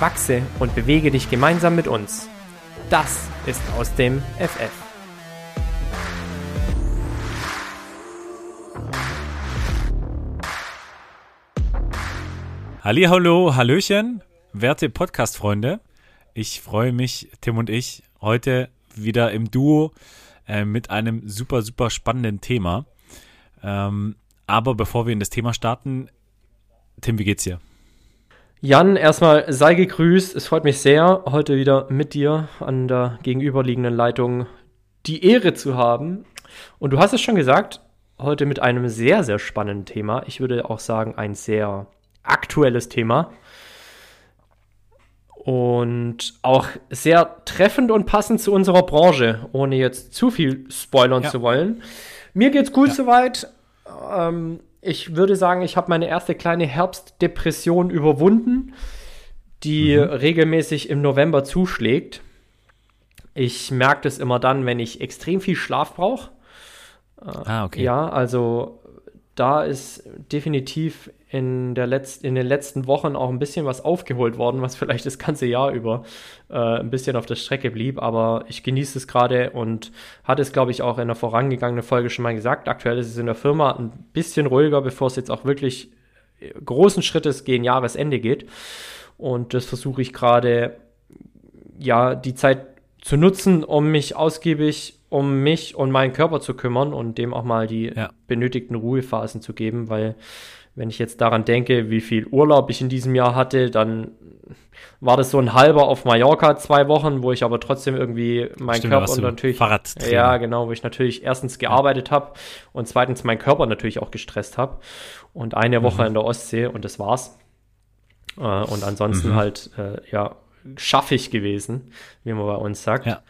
Wachse und bewege dich gemeinsam mit uns. Das ist aus dem FF. Hallo, Hallöchen, werte Podcast-Freunde. Ich freue mich, Tim und ich, heute wieder im Duo äh, mit einem super, super spannenden Thema. Ähm, aber bevor wir in das Thema starten, Tim, wie geht's dir? Jan, erstmal sei gegrüßt. Es freut mich sehr, heute wieder mit dir an der gegenüberliegenden Leitung die Ehre zu haben. Und du hast es schon gesagt, heute mit einem sehr, sehr spannenden Thema. Ich würde auch sagen, ein sehr aktuelles Thema. Und auch sehr treffend und passend zu unserer Branche, ohne jetzt zu viel spoilern ja. zu wollen. Mir geht's gut ja. soweit. Ähm, ich würde sagen, ich habe meine erste kleine Herbstdepression überwunden, die mhm. regelmäßig im November zuschlägt. Ich merke das immer dann, wenn ich extrem viel Schlaf brauche. Ah, okay. Ja, also da ist definitiv in, der Letz in den letzten Wochen auch ein bisschen was aufgeholt worden, was vielleicht das ganze Jahr über äh, ein bisschen auf der Strecke blieb. Aber ich genieße es gerade und hatte es, glaube ich, auch in der vorangegangenen Folge schon mal gesagt. Aktuell ist es in der Firma ein bisschen ruhiger, bevor es jetzt auch wirklich äh, großen Schrittes gegen Jahresende geht. Und das versuche ich gerade, ja, die Zeit zu nutzen, um mich ausgiebig um mich und meinen Körper zu kümmern und dem auch mal die ja. benötigten Ruhephasen zu geben, weil wenn ich jetzt daran denke, wie viel Urlaub ich in diesem Jahr hatte, dann war das so ein halber auf Mallorca, zwei Wochen, wo ich aber trotzdem irgendwie meinen Körper und natürlich. Fahrradtrainer. Ja, genau, wo ich natürlich erstens gearbeitet ja. habe und zweitens meinen Körper natürlich auch gestresst habe. Und eine Woche mhm. in der Ostsee und das war's. Äh, und ansonsten mhm. halt, äh, ja, schaffig gewesen, wie man bei uns sagt. Ja.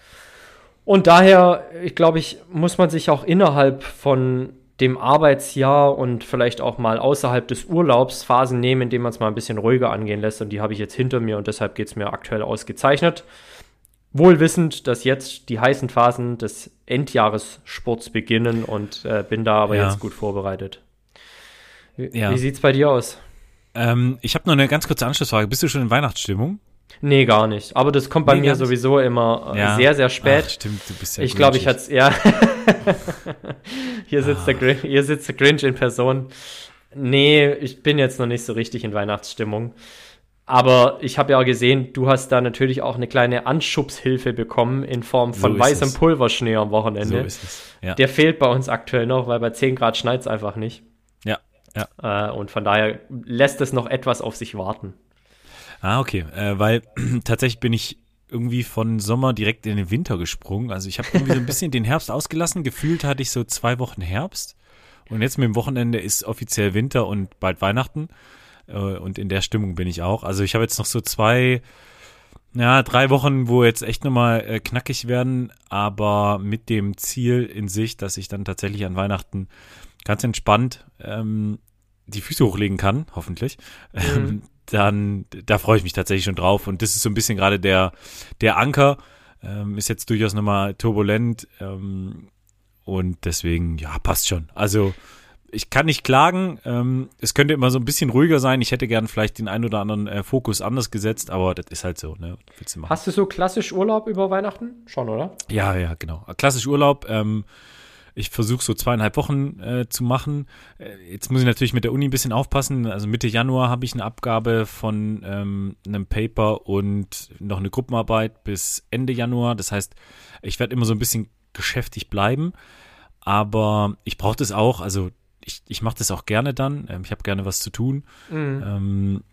Und daher, ich glaube ich, muss man sich auch innerhalb von dem Arbeitsjahr und vielleicht auch mal außerhalb des Urlaubs Phasen nehmen, in denen man es mal ein bisschen ruhiger angehen lässt. Und die habe ich jetzt hinter mir und deshalb geht es mir aktuell ausgezeichnet. Wohl wissend, dass jetzt die heißen Phasen des Endjahressports beginnen und äh, bin da aber ja. jetzt gut vorbereitet. Wie, ja. wie sieht es bei dir aus? Ähm, ich habe noch eine ganz kurze Anschlussfrage. Bist du schon in Weihnachtsstimmung? Nee, gar nicht. Aber das kommt bei nee, mir sowieso immer äh, ja. sehr, sehr spät. Ach, stimmt, du bist ja Ich glaube, ich hatte es, ja. hier, sitzt ah. der, hier sitzt der Grinch in Person. Nee, ich bin jetzt noch nicht so richtig in Weihnachtsstimmung. Aber ich habe ja auch gesehen, du hast da natürlich auch eine kleine Anschubshilfe bekommen in Form von so weißem es. Pulverschnee am Wochenende. So ist es. Ja. Der fehlt bei uns aktuell noch, weil bei 10 Grad schneit es einfach nicht. Ja, ja. Äh, und von daher lässt es noch etwas auf sich warten. Ah, okay. Äh, weil tatsächlich bin ich irgendwie von Sommer direkt in den Winter gesprungen. Also ich habe irgendwie so ein bisschen den Herbst ausgelassen. Gefühlt hatte ich so zwei Wochen Herbst. Und jetzt mit dem Wochenende ist offiziell Winter und bald Weihnachten. Äh, und in der Stimmung bin ich auch. Also ich habe jetzt noch so zwei, ja, drei Wochen, wo jetzt echt nochmal äh, knackig werden, aber mit dem Ziel in sich, dass ich dann tatsächlich an Weihnachten ganz entspannt ähm, die Füße hochlegen kann, hoffentlich. Mhm. Ähm, dann da freue ich mich tatsächlich schon drauf. Und das ist so ein bisschen gerade der, der Anker. Ähm, ist jetzt durchaus nochmal turbulent. Ähm, und deswegen, ja, passt schon. Also ich kann nicht klagen. Ähm, es könnte immer so ein bisschen ruhiger sein. Ich hätte gern vielleicht den einen oder anderen äh, Fokus anders gesetzt, aber das ist halt so. Ne? Du Hast du so klassisch Urlaub über Weihnachten? Schon, oder? Ja, ja, genau. Klassisch Urlaub. Ähm, ich versuche so zweieinhalb Wochen äh, zu machen. Äh, jetzt muss ich natürlich mit der Uni ein bisschen aufpassen. Also Mitte Januar habe ich eine Abgabe von ähm, einem Paper und noch eine Gruppenarbeit bis Ende Januar. Das heißt, ich werde immer so ein bisschen geschäftig bleiben. Aber ich brauche das auch. Also ich, ich mache das auch gerne dann. Ähm, ich habe gerne was zu tun. Mhm. Ähm,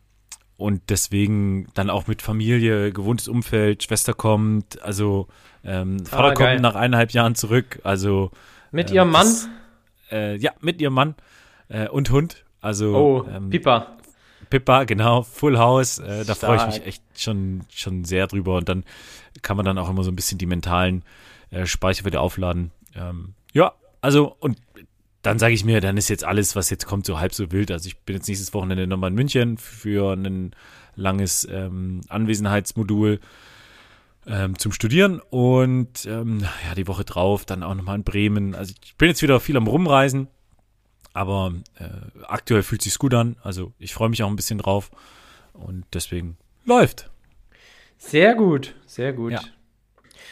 und deswegen dann auch mit Familie, gewohntes Umfeld, Schwester kommt, also ähm, Vater ah, kommt nach eineinhalb Jahren zurück. Also mit äh, ihrem Mann? äh, ja, mit ihrem Mann äh, und Hund. Also oh, ähm, Pipa. Pippa, genau, Full House. Äh, da freue ich mich echt schon, schon sehr drüber. Und dann kann man dann auch immer so ein bisschen die mentalen äh, Speicher wieder aufladen. Ähm, ja, also und dann sage ich mir, dann ist jetzt alles, was jetzt kommt, so halb so wild. Also ich bin jetzt nächstes Wochenende nochmal in München für ein langes ähm, Anwesenheitsmodul ähm, zum Studieren und ähm, ja, die Woche drauf dann auch nochmal in Bremen. Also ich bin jetzt wieder viel am Rumreisen, aber äh, aktuell fühlt sich gut an. Also ich freue mich auch ein bisschen drauf und deswegen läuft. Sehr gut, sehr gut. Ja,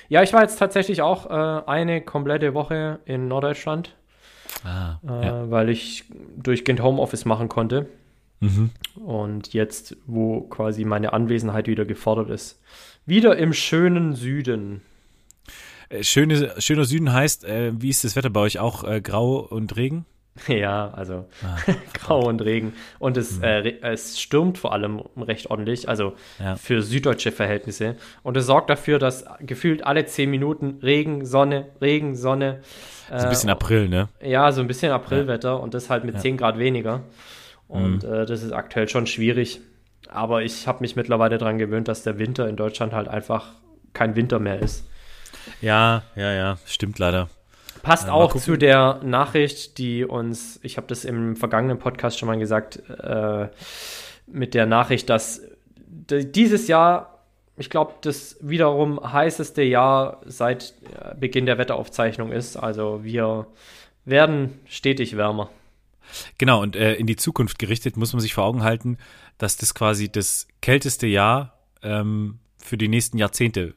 ja ich war jetzt tatsächlich auch äh, eine komplette Woche in Norddeutschland, ah, äh, ja. weil ich durchgehend Homeoffice machen konnte. Mhm. Und jetzt, wo quasi meine Anwesenheit wieder gefordert ist, wieder im schönen Süden. Äh, schöne, schöner Süden heißt, äh, wie ist das Wetter bei euch? Auch äh, grau und Regen? Ja, also ah, grau und Regen. Und es, mhm. äh, es stürmt vor allem recht ordentlich, also ja. für süddeutsche Verhältnisse. Und es sorgt dafür, dass gefühlt alle zehn Minuten Regen, Sonne, Regen, Sonne. Äh, so ein bisschen April, ne? Ja, so ein bisschen Aprilwetter ja. und das halt mit ja. 10 Grad weniger. Und mhm. äh, das ist aktuell schon schwierig. Aber ich habe mich mittlerweile daran gewöhnt, dass der Winter in Deutschland halt einfach kein Winter mehr ist. Ja, ja, ja, stimmt leider. Passt äh, auch zu der Nachricht, die uns, ich habe das im vergangenen Podcast schon mal gesagt, äh, mit der Nachricht, dass dieses Jahr, ich glaube, das wiederum heißeste Jahr seit äh, Beginn der Wetteraufzeichnung ist. Also wir werden stetig wärmer. Genau, und äh, in die Zukunft gerichtet muss man sich vor Augen halten, dass das quasi das kälteste Jahr ähm, für die nächsten Jahrzehnte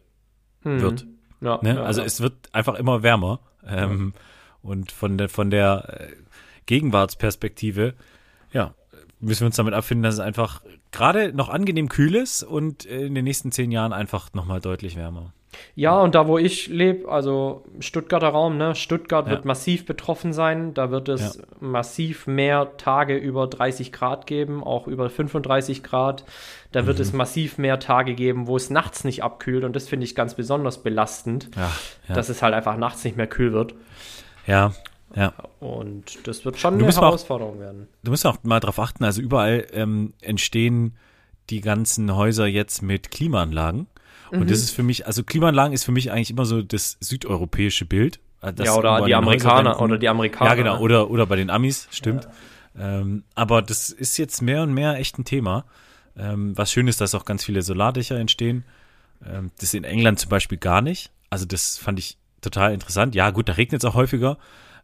hm. wird. Ja, ne? ja, also ja. es wird einfach immer wärmer. Ähm, und von der, von der äh, Gegenwartsperspektive, ja, müssen wir uns damit abfinden, dass es einfach gerade noch angenehm kühl ist und in den nächsten zehn Jahren einfach nochmal deutlich wärmer. Ja, und da, wo ich lebe, also Stuttgarter Raum, ne? Stuttgart ja. wird massiv betroffen sein. Da wird es ja. massiv mehr Tage über 30 Grad geben, auch über 35 Grad. Da wird mhm. es massiv mehr Tage geben, wo es nachts nicht abkühlt. Und das finde ich ganz besonders belastend, ja, dass es halt einfach nachts nicht mehr kühl wird. Ja, ja. Und das wird schon du eine Herausforderung auch, werden. Du musst auch mal darauf achten, also überall ähm, entstehen die ganzen Häuser jetzt mit Klimaanlagen. Und mhm. das ist für mich, also Klimaanlagen ist für mich eigentlich immer so das südeuropäische Bild. Äh, ja, oder die Amerikaner, oder die Amerikaner. Ja, genau, oder, oder bei den Amis, stimmt. Ja. Ähm, aber das ist jetzt mehr und mehr echt ein Thema. Ähm, was schön ist, dass auch ganz viele Solardächer entstehen. Ähm, das in England zum Beispiel gar nicht. Also das fand ich total interessant. Ja, gut, da regnet es auch häufiger.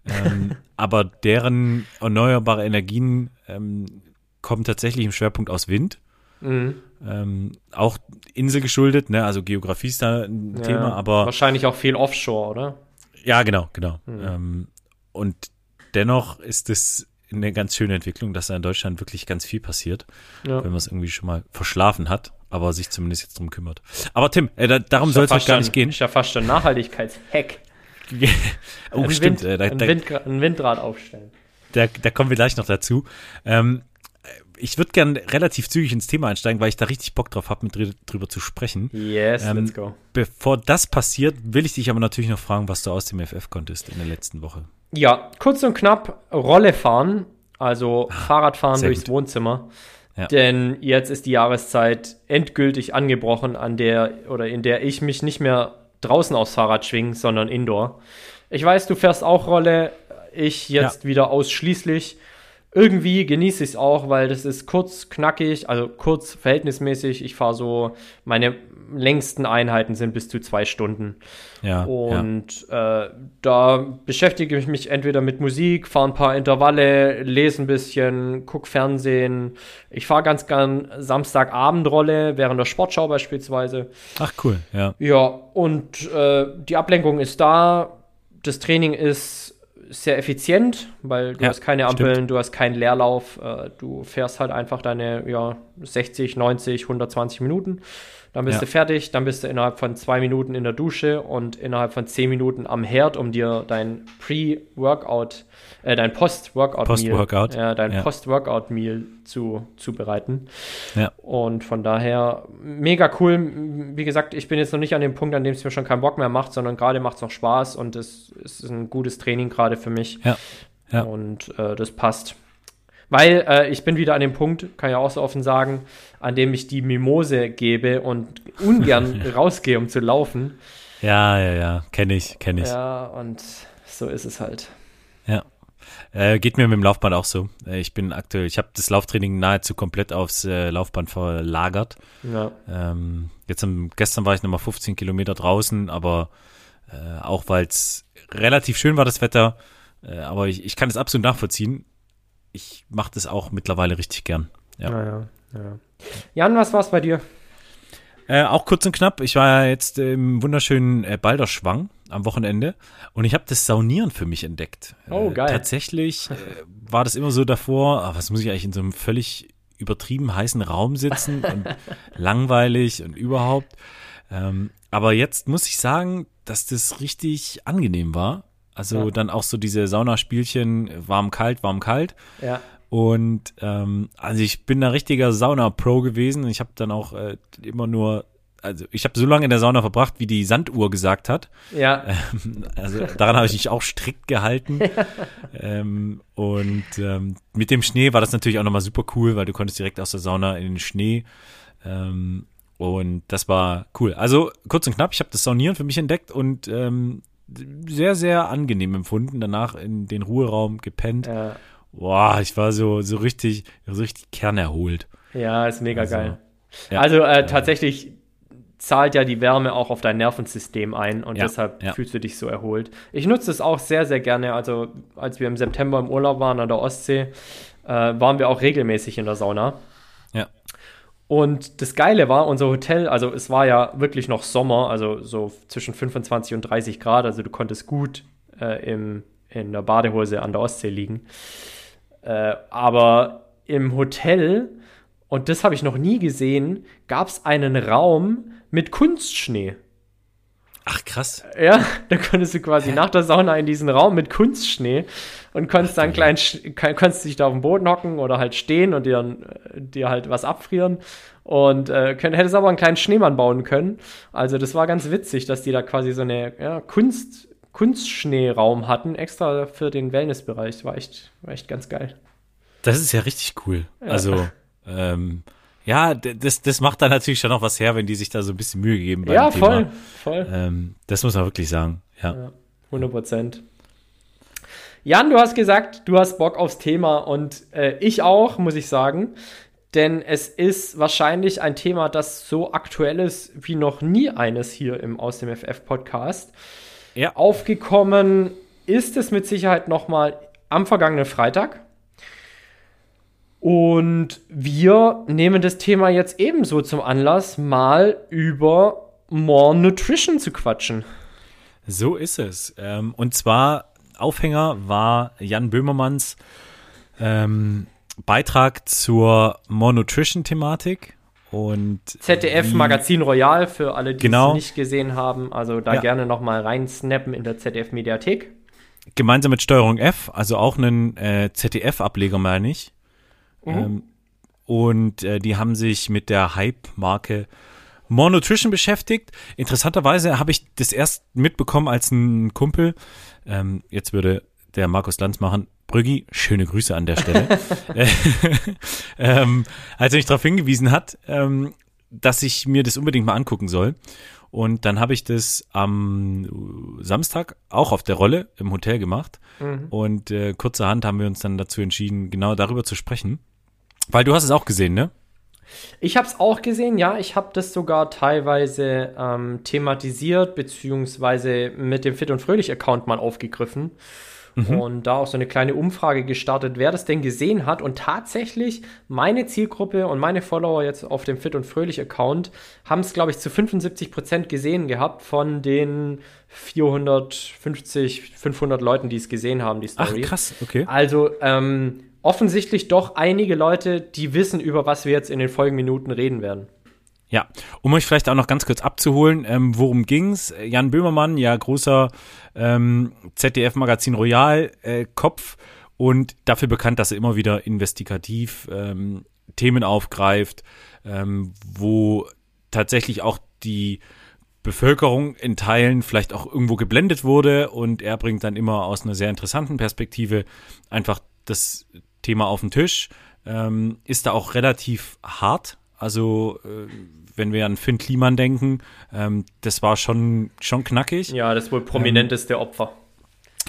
ähm, aber deren erneuerbare Energien ähm, kommen tatsächlich im Schwerpunkt aus Wind. Mhm. Ähm, auch Insel geschuldet, ne? Also Geografie ist da ein ja, Thema, aber. Wahrscheinlich auch viel Offshore, oder? Ja, genau, genau. Mhm. Ähm, und dennoch ist es eine ganz schöne Entwicklung, dass da in Deutschland wirklich ganz viel passiert, ja. wenn man es irgendwie schon mal verschlafen hat, aber sich zumindest jetzt drum kümmert. Aber Tim, äh, da, darum soll es halt gar nicht gehen. Ist ja fast schon Nachhaltigkeitshack. oh, ein stimmt. Wind, äh, da, ein, Wind, ein Windrad aufstellen. Da, da kommen wir gleich noch dazu. Ähm, ich würde gern relativ zügig ins Thema einsteigen, weil ich da richtig Bock drauf habe, mit drüber zu sprechen. Yes, ähm, let's go. Bevor das passiert, will ich dich aber natürlich noch fragen, was du aus dem FF konntest in der letzten Woche. Ja, kurz und knapp Rolle fahren, also ah, Fahrradfahren durchs gut. Wohnzimmer. Ja. Denn jetzt ist die Jahreszeit endgültig angebrochen, an der oder in der ich mich nicht mehr draußen aufs Fahrrad schwinge, sondern indoor. Ich weiß, du fährst auch Rolle, ich jetzt ja. wieder ausschließlich irgendwie genieße ich es auch, weil das ist kurz, knackig, also kurz verhältnismäßig. Ich fahre so, meine längsten Einheiten sind bis zu zwei Stunden. Ja. Und ja. Äh, da beschäftige ich mich entweder mit Musik, fahre ein paar Intervalle, lese ein bisschen, gucke Fernsehen. Ich fahre ganz gern Samstagabendrolle während der Sportschau beispielsweise. Ach cool, ja. Ja, und äh, die Ablenkung ist da. Das Training ist sehr effizient, weil du ja, hast keine Ampeln, stimmt. du hast keinen Leerlauf, äh, du fährst halt einfach deine ja, 60, 90, 120 Minuten. Dann bist ja. du fertig, dann bist du innerhalb von zwei Minuten in der Dusche und innerhalb von zehn Minuten am Herd, um dir dein Pre-Workout, äh, dein Post-Workout-Meal, Post ja, dein ja. Post-Workout-Meal zu, zubereiten. Ja. Und von daher mega cool. Wie gesagt, ich bin jetzt noch nicht an dem Punkt, an dem es mir schon keinen Bock mehr macht, sondern gerade macht es noch Spaß und es ist ein gutes Training gerade für mich. Ja. ja. Und äh, das passt. Weil äh, ich bin wieder an dem Punkt, kann ich auch so offen sagen, an dem ich die Mimose gebe und ungern rausgehe, um zu laufen. Ja, ja, ja, kenne ich, kenne ich. Ja, und so ist es halt. Ja. Äh, geht mir mit dem Laufband auch so. Äh, ich bin aktuell, ich habe das Lauftraining nahezu komplett aufs äh, Laufband verlagert. Ja. Ähm, jetzt am, gestern war ich nochmal 15 Kilometer draußen, aber äh, auch weil es relativ schön war, das Wetter. Äh, aber ich, ich kann es absolut nachvollziehen. Ich mache das auch mittlerweile richtig gern. Ja. Ja, ja, ja. Jan, was war's bei dir? Äh, auch kurz und knapp. Ich war ja jetzt im wunderschönen äh, Balderschwang am Wochenende und ich habe das Saunieren für mich entdeckt. Oh, Äh, geil. tatsächlich äh, war das immer so davor, ah, was muss ich eigentlich in so einem völlig übertrieben heißen Raum sitzen und langweilig und überhaupt. Ähm, aber jetzt muss ich sagen, dass das richtig angenehm war. Also Ja. dann auch so diese Saunaspielchen, warm, kalt, warm, kalt. Ja. Und ähm, also ich bin ein richtiger Sauna-Pro gewesen. Ich habe dann auch äh, immer nur, also ich habe so lange in der Sauna verbracht, wie die Sanduhr gesagt hat. Ja. Also daran habe ich mich auch strikt gehalten. ähm, und ähm, mit dem Schnee war das natürlich auch nochmal super cool, weil du konntest direkt aus der Sauna in den Schnee. Ähm, und das war cool. Also kurz und knapp, ich habe das Saunieren für mich entdeckt und ähm, sehr, sehr angenehm empfunden. Danach in den Ruheraum gepennt. ja. Boah, ich war so, so richtig, so richtig kernerholt. Ja, ist mega Also, geil. ja. also äh, tatsächlich zahlt ja die Wärme auch auf dein Nervensystem ein und Ja, deshalb ja. fühlst du dich so erholt. Ich nutze es auch sehr, sehr gerne. Also als wir im September im Urlaub waren an der Ostsee, äh, waren wir auch regelmäßig in der Sauna. Und das Geile war, unser Hotel, also es war ja wirklich noch Sommer, also so zwischen 25 und 30 Grad, also du konntest gut äh, im, in der Badehose an der Ostsee liegen. Äh, aber im Hotel, und das habe ich noch nie gesehen, gab es einen Raum mit Kunstschnee. Ach, krass. Ja, da konntest du quasi nach der Sauna in diesen Raum mit Kunstschnee und konntest dann klein, konntest dich da auf den Boden hocken oder halt stehen und dir, dir halt was abfrieren und äh, könnt, hättest aber einen kleinen Schneemann bauen können. Also das war ganz witzig, dass die da quasi so eine ja, Kunst, Kunstschneeraum hatten, extra für den Wellnessbereich. War echt, war echt ganz geil. Das ist ja richtig cool. Also, ähm, ja, das, das macht dann natürlich schon noch was her, wenn die sich da so ein bisschen Mühe geben beim ja, Thema. voll, voll. Ähm, das muss man wirklich sagen. Ja. Ja, 100 Prozent. Jan, du hast gesagt, du hast Bock aufs Thema und äh, ich auch, muss ich sagen. Denn es ist wahrscheinlich ein Thema, das so aktuell ist wie noch nie eines hier im Aus dem FF-Podcast. Ja. Aufgekommen ist es mit Sicherheit nochmal am vergangenen Freitag. Und wir nehmen das Thema jetzt ebenso zum Anlass, mal über More Nutrition zu quatschen. So ist es. Ähm, und zwar Aufhänger war Jan Böhmermanns ähm, Beitrag zur More Nutrition-Thematik. Und ZDF wie- Magazin Royal für alle, die Genau. es nicht gesehen haben. Also da Ja. gerne nochmal reinsnappen in der ZDF Mediathek. gemeinsam mit Steuerung F, also auch einen äh, ZDF-Ableger, meine ich. Ähm, und äh, die haben sich mit der Hype-Marke More Nutrition beschäftigt. Interessanterweise habe ich das erst mitbekommen als ein Kumpel. Ähm, jetzt würde der Markus Lanz machen. Brüggi, schöne Grüße an der Stelle. Äh, ähm, als er mich darauf hingewiesen hat, ähm, dass ich mir das unbedingt mal angucken soll. Und dann habe ich das am Samstag auch auf der Rolle im Hotel gemacht. Und äh, kurzerhand haben wir uns dann dazu entschieden, genau darüber zu sprechen. Weil du hast es auch gesehen, ne? Ich habe es auch gesehen, ja. Ich habe das sogar teilweise ähm, thematisiert, beziehungsweise mit dem Fit und Fröhlich-Account mal aufgegriffen. Und da auch so eine kleine Umfrage gestartet, wer das denn gesehen hat. Und tatsächlich, meine Zielgruppe und meine Follower jetzt auf dem Fit und Fröhlich-Account haben es, glaube ich, zu 75 Prozent gesehen gehabt von den 450, 500 Leuten, die es gesehen haben, die Ach, Story. krass, okay. Also ähm, offensichtlich doch einige Leute, die wissen, über was wir jetzt in den Folgenminuten reden werden. Ja, um euch vielleicht auch noch ganz kurz abzuholen, ähm, worum ging's? Jan Böhmermann, ja großer ähm, ZDF-Magazin Royal äh, Kopf und dafür bekannt, dass er immer wieder investigativ ähm, Themen aufgreift, ähm, wo tatsächlich auch die Bevölkerung in Teilen vielleicht auch irgendwo geblendet wurde und er bringt dann immer aus einer sehr interessanten Perspektive einfach das Thema auf den Tisch. Ähm, ist da auch relativ hart. Also, äh, wenn wir an Finn Kliman denken, ähm, das war schon, schon knackig. Ja, das wohl prominenteste ähm, Opfer.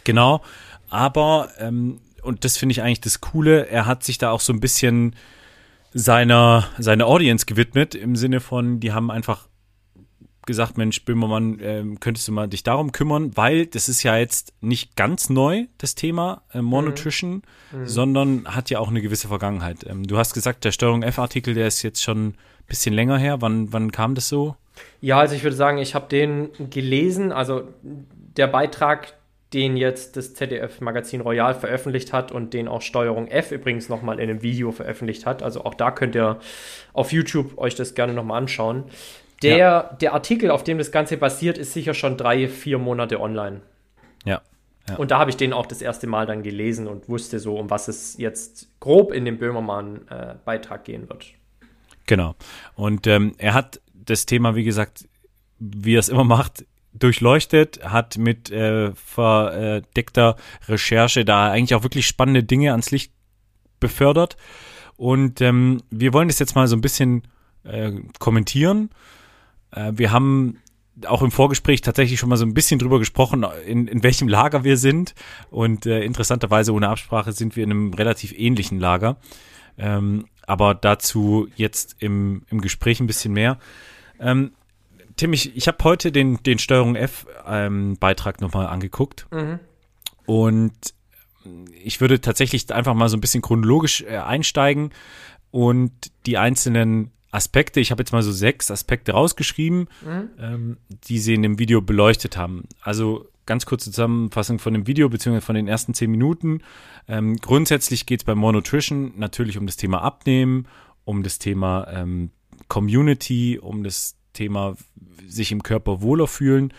Genau. Aber, ähm, und das finde ich eigentlich das Coole, er hat sich da auch so ein bisschen seiner, seiner Audience gewidmet, im Sinne von, die haben einfach gesagt, Mensch, Böhmermann, äh, könntest du mal dich darum kümmern, weil das ist ja jetzt nicht ganz neu, das Thema äh, Monotrition, mhm. mhm. sondern hat ja auch eine gewisse Vergangenheit. Ähm, du hast gesagt, der Steuerung F-Artikel, der ist jetzt schon ein bisschen länger her. Wann, wann kam das so? Ja, also ich würde sagen, ich habe den gelesen, also der Beitrag, den jetzt das ZDF-Magazin Royal veröffentlicht hat und den auch Steuerung F übrigens nochmal in einem Video veröffentlicht hat. Also auch da könnt ihr auf YouTube euch das gerne nochmal anschauen. Der, ja. der Artikel, auf dem das Ganze basiert, ist sicher schon drei, vier Monate online. Ja. ja. Und da habe ich den auch das erste Mal dann gelesen und wusste so, um was es jetzt grob in dem Böhmermann-Beitrag äh, gehen wird. Genau. Und ähm, er hat das Thema, wie gesagt, wie er es immer macht, durchleuchtet, hat mit äh, verdeckter Recherche da eigentlich auch wirklich spannende Dinge ans Licht befördert. Und ähm, wir wollen das jetzt mal so ein bisschen äh, kommentieren wir haben auch im Vorgespräch tatsächlich schon mal so ein bisschen drüber gesprochen, in, in welchem Lager wir sind. Und äh, interessanterweise ohne Absprache sind wir in einem relativ ähnlichen Lager. Ähm, aber dazu jetzt im, im Gespräch ein bisschen mehr. Ähm, Tim, ich, ich habe heute den, den Steuerung F-Beitrag ähm, nochmal angeguckt. Mhm. Und ich würde tatsächlich einfach mal so ein bisschen chronologisch äh, einsteigen und die einzelnen Aspekte, ich habe jetzt mal so sechs Aspekte rausgeschrieben, mhm. ähm, die sie in dem Video beleuchtet haben. Also ganz kurze Zusammenfassung von dem Video, beziehungsweise von den ersten zehn Minuten. Ähm, grundsätzlich geht es bei Monotrition natürlich um das Thema Abnehmen, um das Thema ähm, Community, um das Thema sich im Körper wohler fühlen.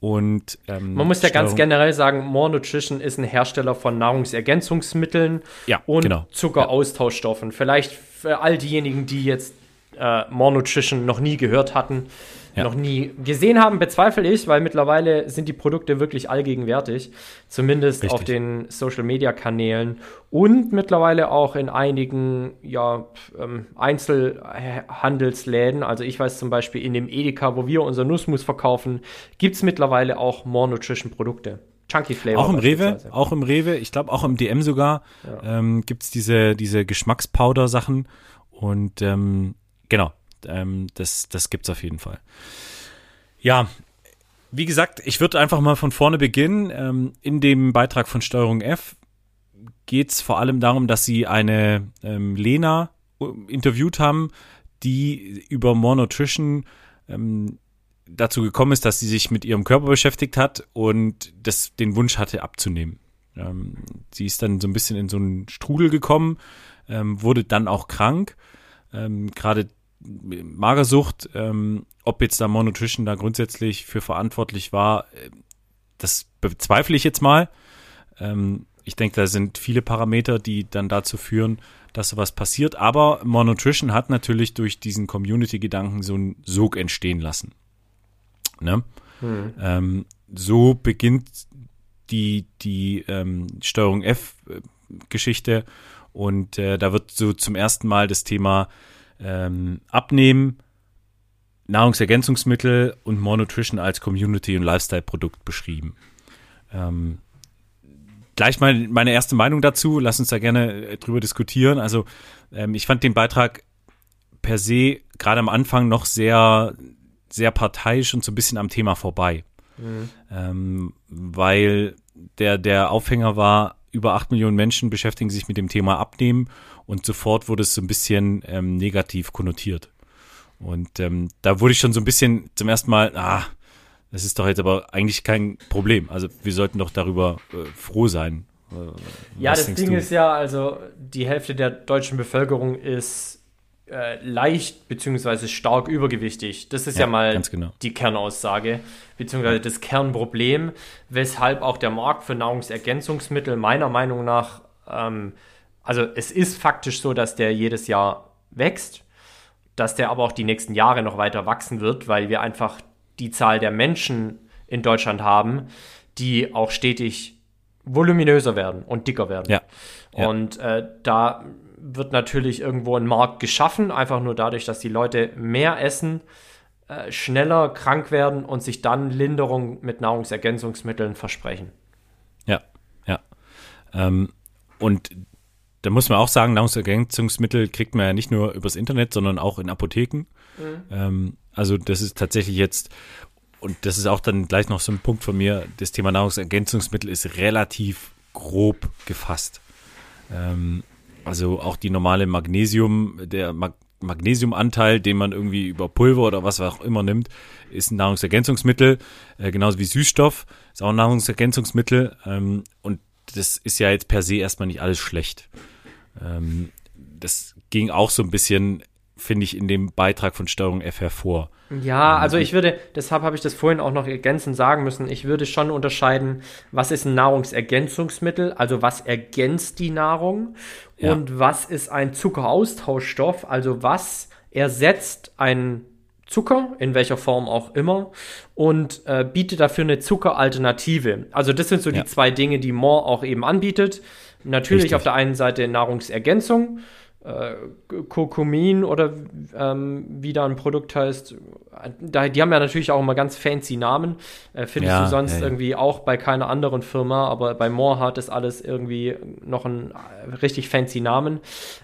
Und, ähm, Man muss ja ganz generell sagen, More Nutrition ist ein Hersteller von Nahrungsergänzungsmitteln ja, und genau. Zuckeraustauschstoffen. Vielleicht für all diejenigen, die jetzt äh, More Nutrition noch nie gehört hatten, ja. noch nie gesehen haben, bezweifle ich, weil mittlerweile sind die Produkte wirklich allgegenwärtig, zumindest Richtig. auf den Social Media Kanälen und mittlerweile auch in einigen ja, ähm, Einzelhandelsläden. Also ich weiß zum Beispiel in dem Edeka, wo wir unser Nussmus verkaufen, gibt es mittlerweile auch More Nutrition Produkte. Chunky Flavor. Auch im Rewe, auch im Rewe, ich glaube auch im DM sogar, ja. ähm, gibt es diese, diese Geschmackspowder-Sachen. Und ähm, Genau, ähm, das, das es auf jeden Fall. Ja, wie gesagt, ich würde einfach mal von vorne beginnen. Ähm, in dem Beitrag von Steuerung F geht es vor allem darum, dass sie eine ähm, Lena äh, interviewt haben, die über More Nutrition ähm, dazu gekommen ist, dass sie sich mit ihrem Körper beschäftigt hat und das, den Wunsch hatte abzunehmen. Ähm, sie ist dann so ein bisschen in so einen Strudel gekommen, ähm, wurde dann auch krank. Ähm, Gerade Magersucht, ähm, ob jetzt da Monotrition da grundsätzlich für verantwortlich war, äh, das bezweifle ich jetzt mal. Ähm, ich denke, da sind viele Parameter, die dann dazu führen, dass sowas passiert. Aber Monotrition hat natürlich durch diesen Community-Gedanken so einen Sog entstehen lassen. Ne? Hm. Ähm, so beginnt die, die ähm, Steuerung F-Geschichte und äh, da wird so zum ersten Mal das Thema ähm, Abnehmen, Nahrungsergänzungsmittel und Monotrition als Community- und Lifestyle-Produkt beschrieben. Ähm, gleich mal meine erste Meinung dazu. Lass uns da gerne äh, drüber diskutieren. Also ähm, ich fand den Beitrag per se gerade am Anfang noch sehr, sehr parteiisch und so ein bisschen am Thema vorbei. Mhm. Ähm, weil der, der Aufhänger war, über acht Millionen Menschen beschäftigen sich mit dem Thema Abnehmen und sofort wurde es so ein bisschen ähm, negativ konnotiert. Und ähm, da wurde ich schon so ein bisschen zum ersten Mal, ah, das ist doch jetzt aber eigentlich kein Problem. Also wir sollten doch darüber äh, froh sein. Äh, ja, das Ding du? ist ja, also die Hälfte der deutschen Bevölkerung ist äh, leicht beziehungsweise stark übergewichtig. Das ist ja, ja mal genau. die Kernaussage, beziehungsweise das Kernproblem, weshalb auch der Markt für Nahrungsergänzungsmittel meiner Meinung nach ähm, also es ist faktisch so, dass der jedes Jahr wächst, dass der aber auch die nächsten Jahre noch weiter wachsen wird, weil wir einfach die Zahl der Menschen in Deutschland haben, die auch stetig voluminöser werden und dicker werden. Ja. ja. Und äh, da wird natürlich irgendwo ein Markt geschaffen, einfach nur dadurch, dass die Leute mehr essen, äh, schneller krank werden und sich dann Linderung mit Nahrungsergänzungsmitteln versprechen. Ja, ja. Ähm, und da muss man auch sagen, Nahrungsergänzungsmittel kriegt man ja nicht nur übers Internet, sondern auch in Apotheken. Mhm. Ähm, also das ist tatsächlich jetzt, und das ist auch dann gleich noch so ein Punkt von mir, das Thema Nahrungsergänzungsmittel ist relativ grob gefasst. Ähm, also auch die normale Magnesium, der Mag Magnesiumanteil, den man irgendwie über Pulver oder was auch immer nimmt, ist ein Nahrungsergänzungsmittel, äh, genauso wie Süßstoff, ist auch ein Nahrungsergänzungsmittel. Ähm, und das ist ja jetzt per se erstmal nicht alles schlecht. Ähm, das ging auch so ein bisschen, finde ich, in dem Beitrag von Steuerung F hervor. Ja, ähm, also ich würde, deshalb habe ich das vorhin auch noch ergänzend sagen müssen, ich würde schon unterscheiden, was ist ein Nahrungsergänzungsmittel, also was ergänzt die Nahrung ja. und was ist ein Zuckeraustauschstoff, also was ersetzt ein Zucker, in welcher Form auch immer, und äh, bietet dafür eine Zuckeralternative. Also das sind so ja. die zwei Dinge, die More auch eben anbietet. Natürlich Richtig. auf der einen Seite Nahrungsergänzung, äh, Kurkumin oder ähm, wie da ein Produkt heißt. Da, die haben ja natürlich auch immer ganz fancy Namen. Äh, findest ja, du sonst ja, ja. irgendwie auch bei keiner anderen Firma, aber bei Moorhardt ist alles irgendwie noch ein äh, richtig fancy Namen.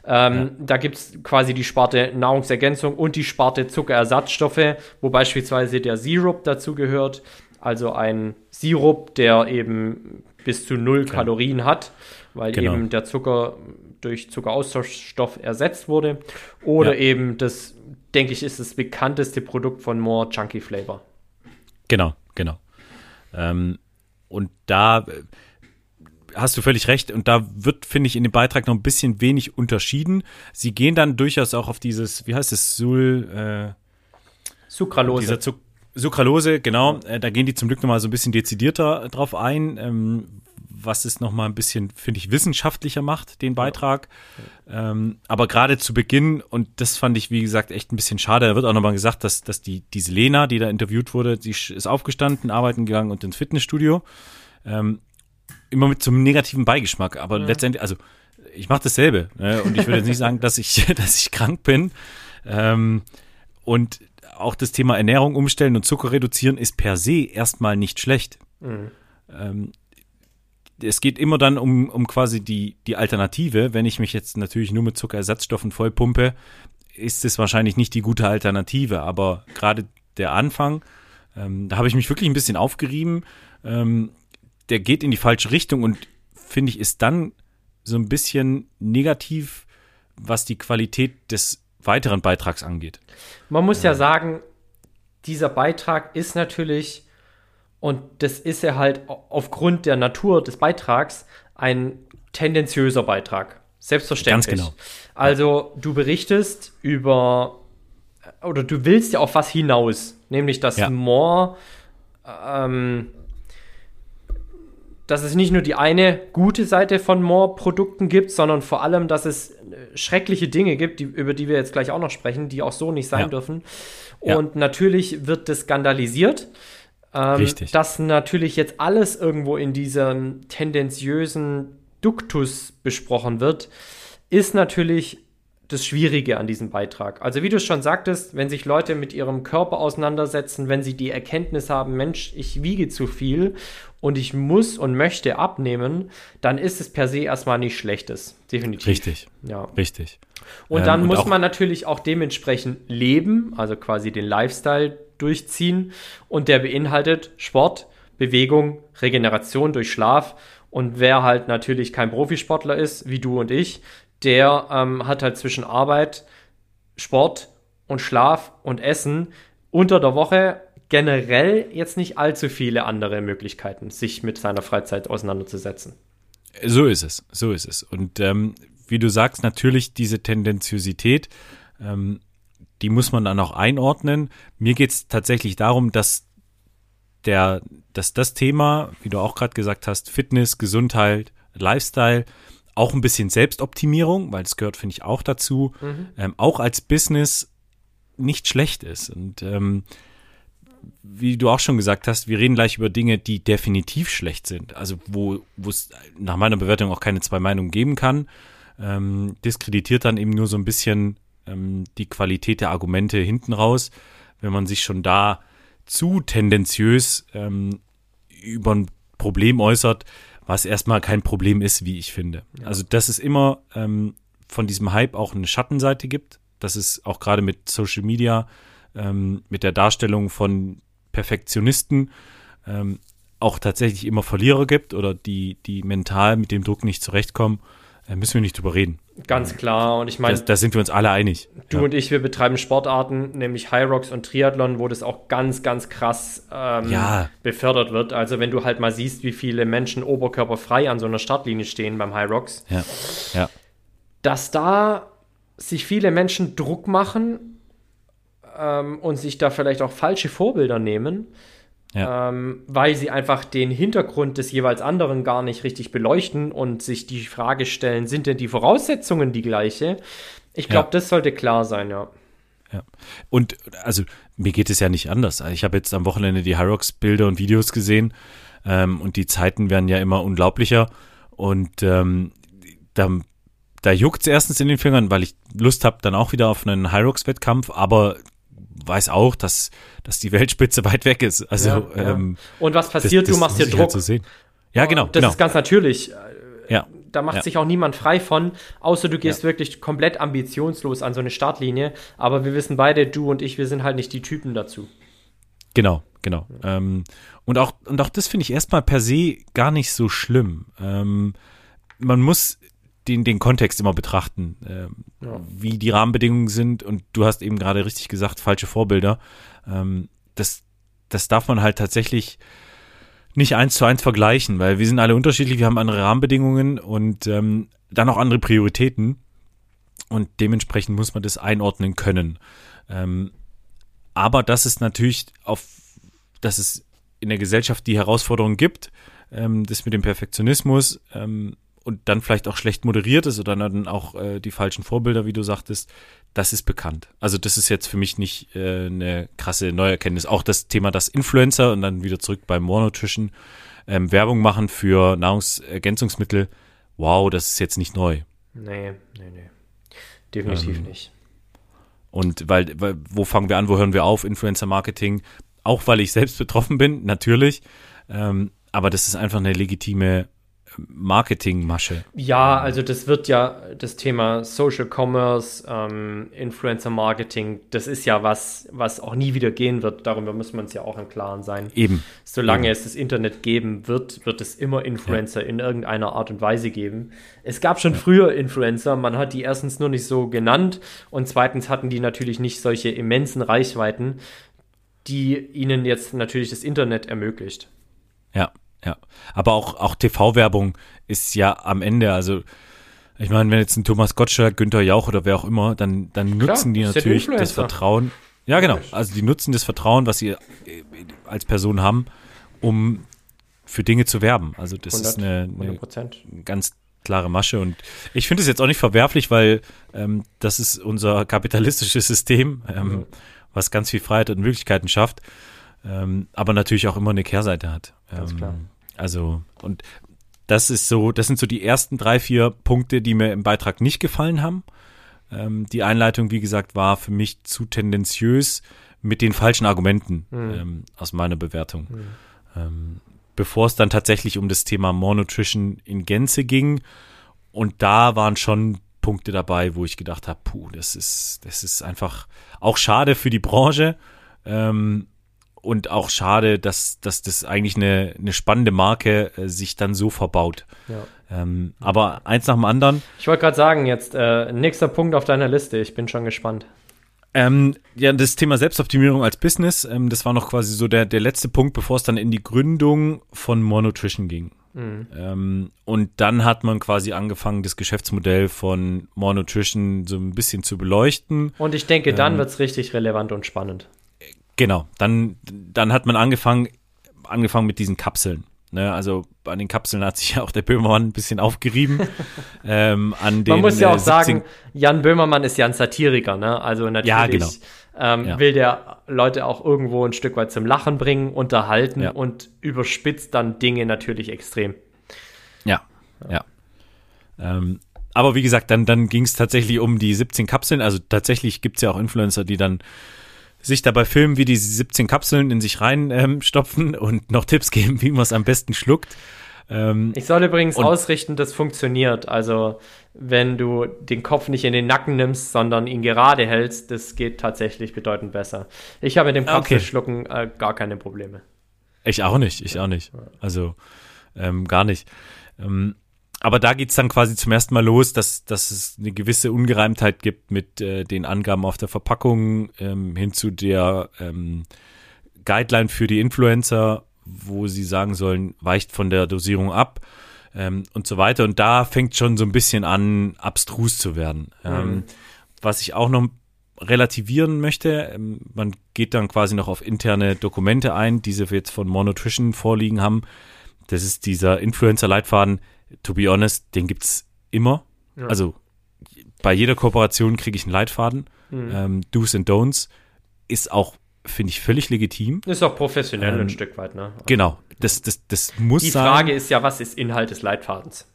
Ähm, da gibt es quasi die Sparte Nahrungsergänzung und die Sparte Zuckerersatzstoffe, wo beispielsweise der Sirup dazu gehört. Also ein Sirup, der eben bis zu null Kalorien hat, weil genau. eben der Zucker durch Zuckeraustauschstoff ersetzt wurde. Oder ja. eben das, denke ich, ist das bekannteste Produkt von More Chunky Flavor. Genau, genau. Ähm, und da äh, hast du völlig recht. Und da wird, finde ich, in dem Beitrag noch ein bisschen wenig unterschieden. Sie gehen dann durchaus auch auf dieses, wie heißt es, Sul, äh, Sucralose. Dieser Zuck Sucralose, genau. Äh, da gehen die zum Glück nochmal so ein bisschen dezidierter drauf ein, ähm, was es nochmal ein bisschen, finde ich, wissenschaftlicher macht, den Beitrag. Ja. Ähm, aber gerade zu Beginn, und das fand ich, wie gesagt, echt ein bisschen schade, da wird auch nochmal gesagt, dass, dass die, diese Lena, die da interviewt wurde, die ist aufgestanden, arbeiten gegangen und ins Fitnessstudio. Ähm, immer mit so einem negativen Beigeschmack, aber ja. letztendlich, also ich mache dasselbe. Ne? Und ich würde jetzt nicht sagen, dass ich, dass ich krank bin. Ähm, und auch das Thema Ernährung umstellen und Zucker reduzieren ist per se erstmal nicht schlecht. Mhm. Ähm, es geht immer dann um, um quasi die, die Alternative. Wenn ich mich jetzt natürlich nur mit Zuckerersatzstoffen vollpumpe, ist es wahrscheinlich nicht die gute Alternative. Aber gerade der Anfang, ähm, da habe ich mich wirklich ein bisschen aufgerieben. Ähm, der geht in die falsche Richtung und finde ich, ist dann so ein bisschen negativ, was die Qualität des weiteren Beitrags angeht. Man muss ja, ja sagen, dieser Beitrag ist natürlich und das ist ja halt aufgrund der Natur des Beitrags ein tendenziöser Beitrag. Selbstverständlich. Ganz genau. Also du berichtest über oder du willst ja auf was hinaus, nämlich dass ja. More, ähm, dass es nicht nur die eine gute Seite von More-Produkten gibt, sondern vor allem, dass es schreckliche Dinge gibt, die, über die wir jetzt gleich auch noch sprechen, die auch so nicht sein ja. dürfen. Und ja. natürlich wird das skandalisiert. Ähm, Richtig. Dass natürlich jetzt alles irgendwo in diesem tendenziösen Duktus besprochen wird, ist natürlich das Schwierige an diesem Beitrag. Also wie du schon sagtest, wenn sich Leute mit ihrem Körper auseinandersetzen, wenn sie die Erkenntnis haben, Mensch, ich wiege zu viel und ich muss und möchte abnehmen, dann ist es per se erstmal nichts Schlechtes. Definitiv. Richtig. Ja. Richtig. Und dann ähm, und muss man natürlich auch dementsprechend leben, also quasi den Lifestyle durchziehen. Und der beinhaltet Sport, Bewegung, Regeneration durch Schlaf. Und wer halt natürlich kein Profisportler ist, wie du und ich, der ähm, hat halt zwischen Arbeit, Sport und Schlaf und Essen unter der Woche generell jetzt nicht allzu viele andere Möglichkeiten, sich mit seiner Freizeit auseinanderzusetzen. So ist es, so ist es. Und ähm, wie du sagst, natürlich diese Tendenziosität, ähm, die muss man dann auch einordnen. Mir geht es tatsächlich darum, dass der, dass das Thema, wie du auch gerade gesagt hast, Fitness, Gesundheit, Lifestyle, auch ein bisschen Selbstoptimierung, weil das gehört, finde ich, auch dazu, mhm. ähm, auch als Business nicht schlecht ist. Und ähm, wie du auch schon gesagt hast, wir reden gleich über Dinge, die definitiv schlecht sind. Also wo es nach meiner Bewertung auch keine zwei Meinungen geben kann. Ähm, diskreditiert dann eben nur so ein bisschen ähm, die Qualität der Argumente hinten raus, wenn man sich schon da zu tendenziös ähm, über ein Problem äußert, was erstmal kein Problem ist, wie ich finde. Ja. Also dass es immer ähm, von diesem Hype auch eine Schattenseite gibt, dass es auch gerade mit Social Media, ähm, mit der Darstellung von Perfektionisten ähm, auch tatsächlich immer Verlierer gibt oder die, die mental mit dem Druck nicht zurechtkommen, äh, müssen wir nicht drüber reden. Ganz klar. Und ich meine, da, sind wir uns alle einig. Du ja. und ich, wir betreiben Sportarten, nämlich High Rocks und Triathlon, wo das auch ganz, ganz krass ähm, ja. befördert wird. Also wenn du halt mal siehst, wie viele Menschen oberkörperfrei an so einer Startlinie stehen beim High Rocks, ja. Ja. dass da sich viele Menschen Druck machen ähm, und sich da vielleicht auch falsche Vorbilder nehmen, ja. ähm, weil sie einfach den Hintergrund des jeweils anderen gar nicht richtig beleuchten und sich die Frage stellen, sind denn die Voraussetzungen die gleiche? Ich glaube, ja. das sollte klar sein, ja. Ja. Und also mir geht es ja nicht anders. Ich habe jetzt am Wochenende die Hyrox Bilder und Videos gesehen ähm, und die Zeiten werden ja immer unglaublicher und ähm, da, da juckt es erstens in den Fingern, weil ich Lust habe dann auch wieder auf einen Hyrox Wettkampf, aber weiß auch, dass, dass die Weltspitze weit weg ist. Also, ja, ja. Ähm, und was passiert? Das, das du machst dir Druck. Halt so sehen. Ja, genau. Das genau. ist ganz natürlich. Ja. Da macht ja. sich auch niemand frei von, außer du gehst wirklich komplett ambitionslos an so eine Startlinie. Aber wir wissen beide, du und ich, wir sind halt nicht die Typen dazu. Genau, genau. Ähm, und auch, und auch das finde ich erstmal per se gar nicht so schlimm. Ähm, man muss den, den Kontext immer betrachten, äh, ja. wie die Rahmenbedingungen sind. Und du hast eben gerade richtig gesagt, falsche Vorbilder. Ähm, das, das darf man halt tatsächlich nicht eins zu eins vergleichen, weil wir sind alle unterschiedlich, wir haben andere Rahmenbedingungen und ähm, dann auch andere Prioritäten. Und dementsprechend muss man das einordnen können. Ähm, aber dass es natürlich auf, dass es in der Gesellschaft die Herausforderung gibt, ähm, das mit dem Perfektionismus, ähm, und dann vielleicht auch schlecht moderiert ist oder dann auch äh, die falschen Vorbilder, wie du sagtest, das ist bekannt. Also das ist jetzt für mich nicht äh, eine krasse Neuerkenntnis. Auch das Thema, dass Influencer und dann wieder zurück beim More Nutrition ähm, Werbung machen für Nahrungsergänzungsmittel, wow, das ist jetzt nicht neu. Nee, nee, nee. Definitiv ähm, nicht. Und weil, weil, wo fangen wir an, wo hören wir auf? Influencer-Marketing, auch weil ich selbst betroffen bin, natürlich. Ähm, aber das ist einfach eine legitime Marketingmasche. Ja, also das wird ja das Thema Social Commerce, ähm, Influencer Marketing, das ist ja was, was auch nie wieder gehen wird. Darüber muss man uns ja auch im Klaren sein. Eben. Solange Eben. es das Internet geben wird, wird es immer Influencer ja. in irgendeiner Art und Weise geben. Es gab schon ja. früher Influencer, man hat die erstens nur nicht so genannt und zweitens hatten die natürlich nicht solche immensen Reichweiten, die ihnen jetzt natürlich das Internet ermöglicht. Ja, ja. Aber auch, auch TV-Werbung ist ja am Ende, also ich meine, wenn jetzt ein Thomas Gottschalk, Günther Jauch oder wer auch immer, dann, dann nutzen Klar, die natürlich das Vertrauen. Ja, genau. Also die nutzen das Vertrauen, was sie äh, als Person haben, um für Dinge zu werben. Also das 100, ist eine, eine ganz klare Masche. Und ich finde es jetzt auch nicht verwerflich, weil ähm, das ist unser kapitalistisches System, ähm, mhm. was ganz viel Freiheit und Möglichkeiten schafft ähm, aber natürlich auch immer eine Kehrseite hat. Ganz ähm, klar. Also, und das ist so, das sind so die ersten drei, vier Punkte, die mir im Beitrag nicht gefallen haben. Ähm, die Einleitung, wie gesagt, war für mich zu tendenziös mit den falschen Argumenten mhm. ähm, aus meiner Bewertung. Mhm. Ähm, bevor es dann tatsächlich um das Thema More Nutrition in Gänze ging. Und da waren schon Punkte dabei, wo ich gedacht habe, puh, das ist, das ist einfach auch schade für die Branche. Ähm, und auch schade, dass, dass das eigentlich eine, eine spannende Marke äh, sich dann so verbaut. Ja. Ähm, aber eins nach dem anderen. Ich wollte gerade sagen, jetzt äh, nächster Punkt auf deiner Liste. Ich bin schon gespannt. Ähm, ja, das Thema Selbstoptimierung als Business, ähm, das war noch quasi so der, der letzte Punkt, bevor es dann in die Gründung von More Nutrition ging. Mhm. Ähm, und dann hat man quasi angefangen, das Geschäftsmodell von More Nutrition so ein bisschen zu beleuchten. Und ich denke, dann ähm, wird es richtig relevant und spannend. Genau, dann, dann hat man angefangen, angefangen mit diesen Kapseln. Ne, also an den Kapseln hat sich ja auch der Böhmermann ein bisschen aufgerieben. ähm, den, man muss ja auch äh, sagen, Jan Böhmermann ist ja ein Satiriker, ne? Also natürlich ja, genau. ähm, ja. will der Leute auch irgendwo ein Stück weit zum Lachen bringen, unterhalten ja. und überspitzt dann Dinge natürlich extrem. Ja, ja. Ähm, aber wie gesagt, dann, dann ging es tatsächlich um die 17 Kapseln. Also tatsächlich gibt es ja auch Influencer, die dann sich dabei filmen, wie die 17 Kapseln in sich reinstopfen ähm, und noch Tipps geben, wie man es am besten schluckt. Ähm, ich soll übrigens ausrichten, das funktioniert. Also wenn du den Kopf nicht in den Nacken nimmst, sondern ihn gerade hältst, das geht tatsächlich bedeutend besser. Ich habe mit dem Kapselschlucken okay. äh, gar keine Probleme. Ich auch nicht, ich auch nicht. Also ähm, gar nicht. Ähm, aber da geht's dann quasi zum ersten Mal los, dass, dass es eine gewisse Ungereimtheit gibt mit äh, den Angaben auf der Verpackung ähm, hin zu der ähm, Guideline für die Influencer, wo sie sagen sollen, weicht von der Dosierung ab ähm, und so weiter. Und da fängt schon so ein bisschen an, abstrus zu werden. Mhm. Ähm, was ich auch noch relativieren möchte, ähm, man geht dann quasi noch auf interne Dokumente ein, die sie jetzt von Monotrition vorliegen haben. Das ist dieser Influencer-Leitfaden, to be honest, den gibt's immer. Ja. Also bei jeder Kooperation kriege ich einen Leitfaden. Mhm. Ähm, Do's and Don'ts ist auch, finde ich, völlig legitim. Ist auch professionell ähm, ein Stück weit, ne? Genau, das, das, das muss Die Frage sein. ist ja, was ist Inhalt des Leitfadens?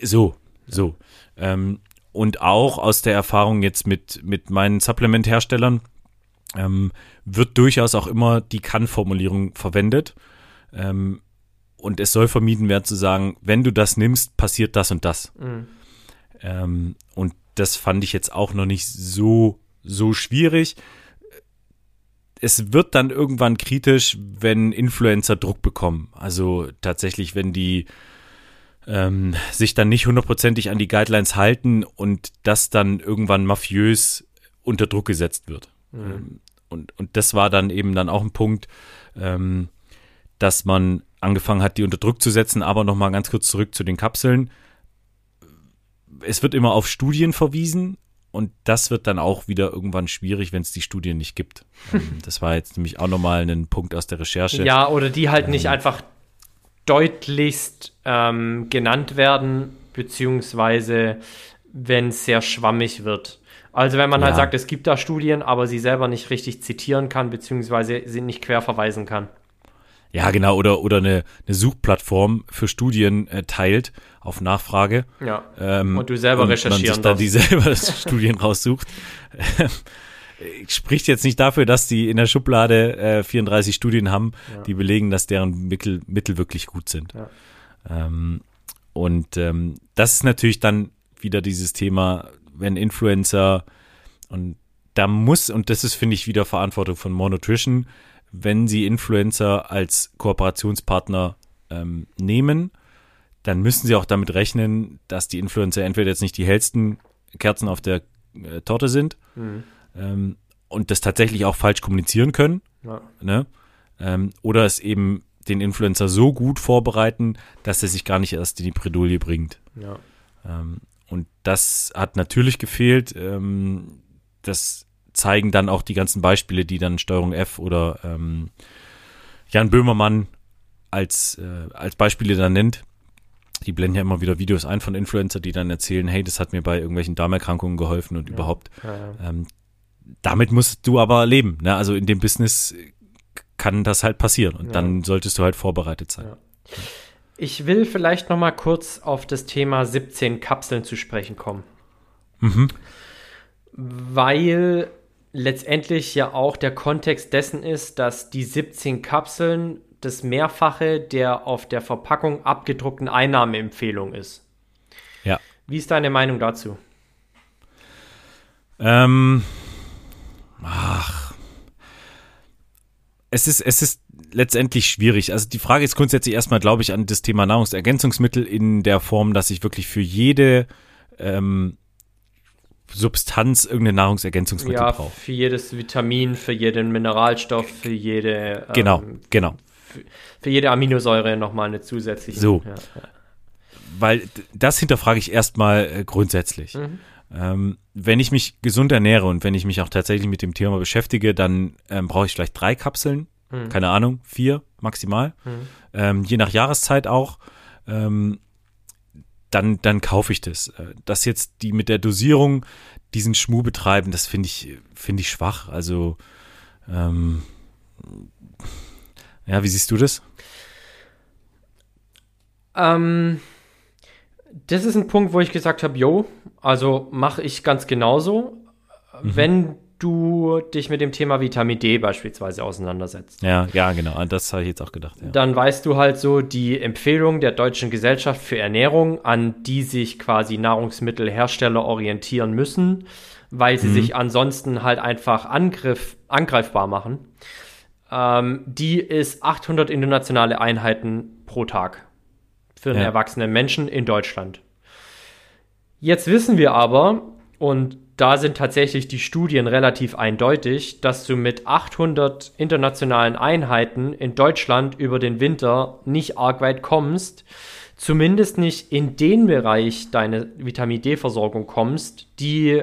So, so. Ähm, und auch aus der Erfahrung jetzt mit, mit meinen Supplement-Herstellern ähm, wird durchaus auch immer die Kann-Formulierung verwendet. Ähm, und es soll vermieden werden zu sagen, wenn du das nimmst, passiert das und das. Mhm. Ähm, und das fand ich jetzt auch noch nicht so, so schwierig. Es wird dann irgendwann kritisch, wenn Influencer Druck bekommen. Also tatsächlich, wenn die ähm, sich dann nicht hundertprozentig an die Guidelines halten und das dann irgendwann mafiös unter Druck gesetzt wird. Mhm. Ähm, und, und das war dann eben dann auch ein Punkt, ähm, dass man angefangen hat, die unter Druck zu setzen. Aber nochmal ganz kurz zurück zu den Kapseln. Es wird immer auf Studien verwiesen und das wird dann auch wieder irgendwann schwierig, wenn es die Studien nicht gibt. Ähm, das war jetzt nämlich auch nochmal ein Punkt aus der Recherche. Ja, oder die halt ähm, nicht einfach deutlichst ähm, genannt werden, beziehungsweise wenn es sehr schwammig wird. Also wenn man halt ja. halt sagt, es gibt da Studien, aber sie selber nicht richtig zitieren kann, beziehungsweise sie nicht quer verweisen kann. Ja, genau, oder, oder eine, eine Suchplattform für Studien äh, teilt auf Nachfrage. Ja. Ähm, und du selber und recherchieren man sich dann die selber Studien raussucht. Spricht jetzt nicht dafür, dass die in der Schublade äh, 34 Studien haben, ja. die belegen, dass deren Mittel, Mittel wirklich gut sind. Ja. Ähm, und ähm, das ist natürlich dann wieder dieses Thema, wenn Influencer und da muss, und das ist, finde ich, wieder Verantwortung von Monotrition, wenn sie Influencer als Kooperationspartner ähm, nehmen, dann müssen sie auch damit rechnen, dass die Influencer entweder jetzt nicht die hellsten Kerzen auf der äh, Torte sind mhm. ähm, und das tatsächlich auch falsch kommunizieren können. Ja. Ne? Ähm, oder es eben den Influencer so gut vorbereiten, dass er sich gar nicht erst in die Bredouille bringt. Ja. Ähm, und das hat natürlich gefehlt. Ähm, das zeigen dann auch die ganzen Beispiele, die dann Steuerung F oder ähm, Jan Böhmermann als, äh, als Beispiele dann nennt. Die blenden ja immer wieder Videos ein von Influencer, die dann erzählen, hey, das hat mir bei irgendwelchen Darmerkrankungen geholfen und ja, überhaupt. Ja, ja. Ähm, damit musst du aber leben. Ne? Also in dem Business kann das halt passieren und dann solltest du halt vorbereitet sein. Ich will vielleicht noch mal kurz auf das Thema 17 Kapseln zu sprechen kommen. Mhm. Weil letztendlich ja auch der Kontext dessen ist, dass die 17 Kapseln das Mehrfache der auf der Verpackung abgedruckten Einnahmeempfehlung ist. Ja. Wie ist deine Meinung dazu? Ähm, ach. Es ist, es ist letztendlich schwierig. Also die Frage ist grundsätzlich erstmal, glaube ich, an das Thema Nahrungsergänzungsmittel in der Form, dass ich wirklich für jede ähm, Substanz irgendeine Nahrungsergänzungsmittel ja, braucht. Für jedes Vitamin, für jeden Mineralstoff, für jede. Ähm, genau, genau. Für, für, jede Aminosäure nochmal eine zusätzliche. So. Ja, ja. Weil das hinterfrage ich erstmal äh, grundsätzlich. Mhm. Ähm, wenn ich mich gesund ernähre und wenn ich mich auch tatsächlich mit dem Thema beschäftige, dann ähm, brauche ich vielleicht drei Kapseln, mhm. keine Ahnung, vier maximal, mhm. ähm, je nach Jahreszeit auch. Ähm, dann, dann kaufe ich das. Äh, dass jetzt die mit der Dosierung diesen Schmuh betreiben, das finde ich, finde ich schwach. Also, ähm, ja, wie siehst du das? Ähm, das ist ein Punkt, wo ich gesagt habe, jo, also mache ich ganz genauso. Mhm. Wenn du dich mit dem Thema Vitamin D beispielsweise auseinandersetzt. Ja, ja, genau. Das habe ich jetzt auch gedacht. Ja. Dann weißt du halt so die Empfehlung der Deutschen Gesellschaft für Ernährung, an die sich quasi Nahrungsmittelhersteller orientieren müssen, weil sie mhm. sich ansonsten halt einfach Angriff, angreifbar machen. Ähm, die ist 800 internationale Einheiten pro Tag für einen ja. erwachsenen Menschen in Deutschland. Jetzt wissen wir aber, und da sind tatsächlich die Studien relativ eindeutig, dass du mit 800 internationalen Einheiten in Deutschland über den Winter nicht arg weit kommst, zumindest nicht in den Bereich deiner Vitamin D-Versorgung kommst, die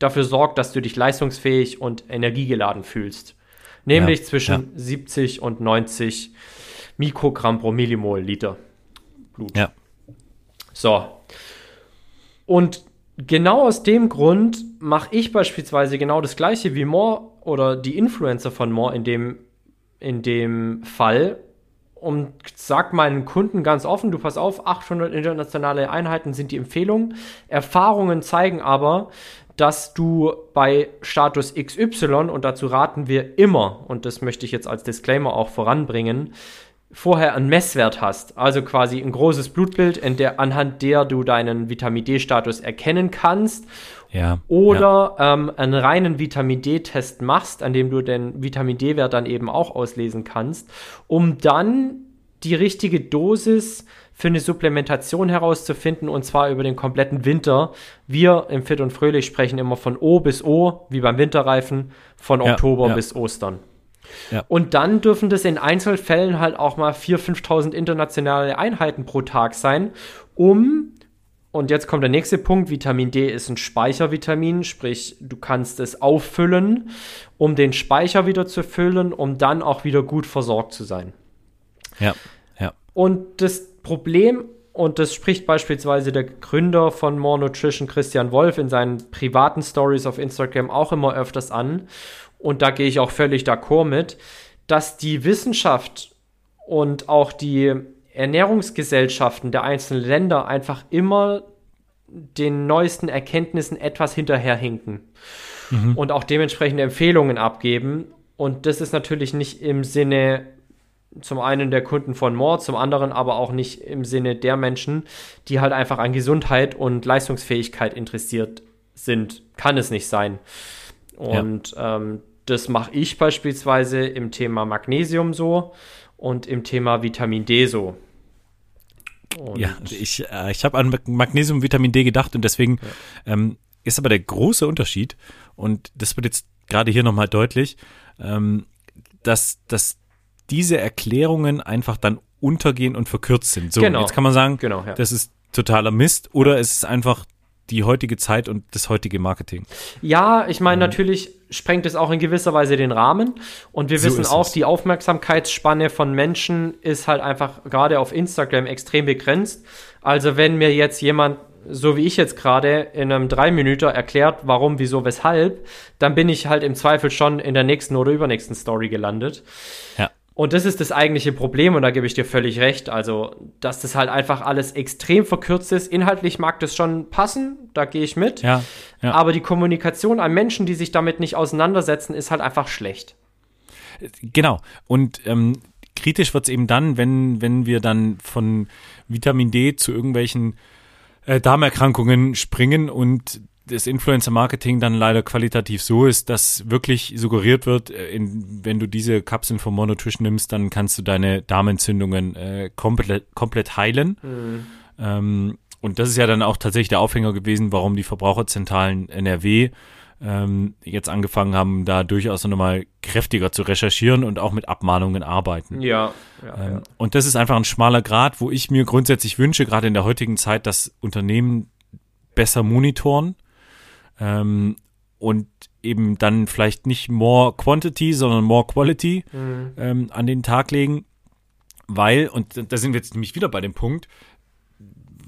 dafür sorgt, dass du dich leistungsfähig und energiegeladen fühlst. Nämlich ja, zwischen ja. 70 und 90 Mikrogramm pro Millimol Liter Blut. Ja. So. Und genau aus dem Grund mache ich beispielsweise genau das gleiche wie Moore oder die Influencer von Moore in dem, in dem Fall und sag meinen Kunden ganz offen, du pass auf, 800 internationale Einheiten sind die Empfehlung. Erfahrungen zeigen aber, dass du bei Status XY, und dazu raten wir immer, und das möchte ich jetzt als Disclaimer auch voranbringen, vorher einen Messwert hast, also quasi ein großes Blutbild, in der, anhand der du deinen Vitamin D-Status erkennen kannst. Ja, oder ja. Ähm, einen reinen Vitamin D-Test machst, an dem du den Vitamin D-Wert dann eben auch auslesen kannst, um dann die richtige Dosis für eine Supplementation herauszufinden und zwar über den kompletten Winter. Wir im Fit und Fröhlich sprechen immer von O bis O, wie beim Winterreifen, von Oktober ja, bis Ostern. Ja. Und dann dürfen das in Einzelfällen halt auch mal 4.000, 5.000 internationale Einheiten pro Tag sein, um, und jetzt kommt der nächste Punkt, Vitamin D ist ein Speichervitamin, sprich, du kannst es auffüllen, um den Speicher wieder zu füllen, um dann auch wieder gut versorgt zu sein. Ja, ja. Und das Problem und das spricht beispielsweise der Gründer von More Nutrition, Christian Wolf, in seinen privaten Stories auf Instagram auch immer öfters an und da gehe ich auch völlig d'accord mit, dass die Wissenschaft und auch die Ernährungsgesellschaften der einzelnen Länder einfach immer den neuesten Erkenntnissen etwas hinterherhinken mhm. und auch dementsprechende Empfehlungen abgeben. Und das ist natürlich nicht im Sinne zum einen der Kunden von Mord, zum anderen aber auch nicht im Sinne der Menschen, die halt einfach an Gesundheit und Leistungsfähigkeit interessiert sind. Kann es nicht sein. Und ja. ähm, das mache ich beispielsweise im Thema Magnesium so und im Thema Vitamin D so. Und ja, ich, äh, ich habe an Magnesium und Vitamin D gedacht und deswegen ja. ähm, ist aber der große Unterschied, und das wird jetzt gerade hier nochmal deutlich, ähm, dass, dass diese Erklärungen einfach dann untergehen und verkürzt sind. So, genau. jetzt kann man sagen, genau, ja. das ist totaler Mist oder es ist einfach die heutige Zeit und das heutige Marketing. Ja, ich meine, mhm. natürlich sprengt es auch in gewisser Weise den Rahmen. Und wir so wissen auch, es. die Aufmerksamkeitsspanne von Menschen ist halt einfach gerade auf Instagram extrem begrenzt. Also wenn mir jetzt jemand so wie ich jetzt gerade in einem drei Minuten erklärt, warum, wieso, weshalb, dann bin ich halt im Zweifel schon in der nächsten oder übernächsten Story gelandet. Ja. Und das ist das eigentliche Problem und da gebe ich dir völlig recht. Also, dass das halt einfach alles extrem verkürzt ist. Inhaltlich mag das schon passen, da gehe ich mit. Ja, ja. Aber die Kommunikation an Menschen, die sich damit nicht auseinandersetzen, ist halt einfach schlecht. Genau. Und ähm, kritisch wird es eben dann, wenn, wenn wir dann von Vitamin D zu irgendwelchen äh, Darmerkrankungen springen und das Influencer-Marketing dann leider qualitativ so ist, dass wirklich suggeriert wird, äh, in, wenn du diese Kapseln von Monotrition nimmst, dann kannst du deine Darmentzündungen äh, komplett, komplett heilen. Mhm. Ähm, und das ist ja dann auch tatsächlich der Aufhänger gewesen, warum die Verbraucherzentralen NRW ähm, jetzt angefangen haben, da durchaus nochmal kräftiger zu recherchieren und auch mit Abmahnungen arbeiten. Ja, ja, ähm, ja. Und das ist einfach ein schmaler Grad, wo ich mir grundsätzlich wünsche, gerade in der heutigen Zeit, dass Unternehmen besser monitoren ähm, und eben dann vielleicht nicht more quantity, sondern more quality mhm. ähm, an den Tag legen, weil, und da sind wir jetzt nämlich wieder bei dem Punkt,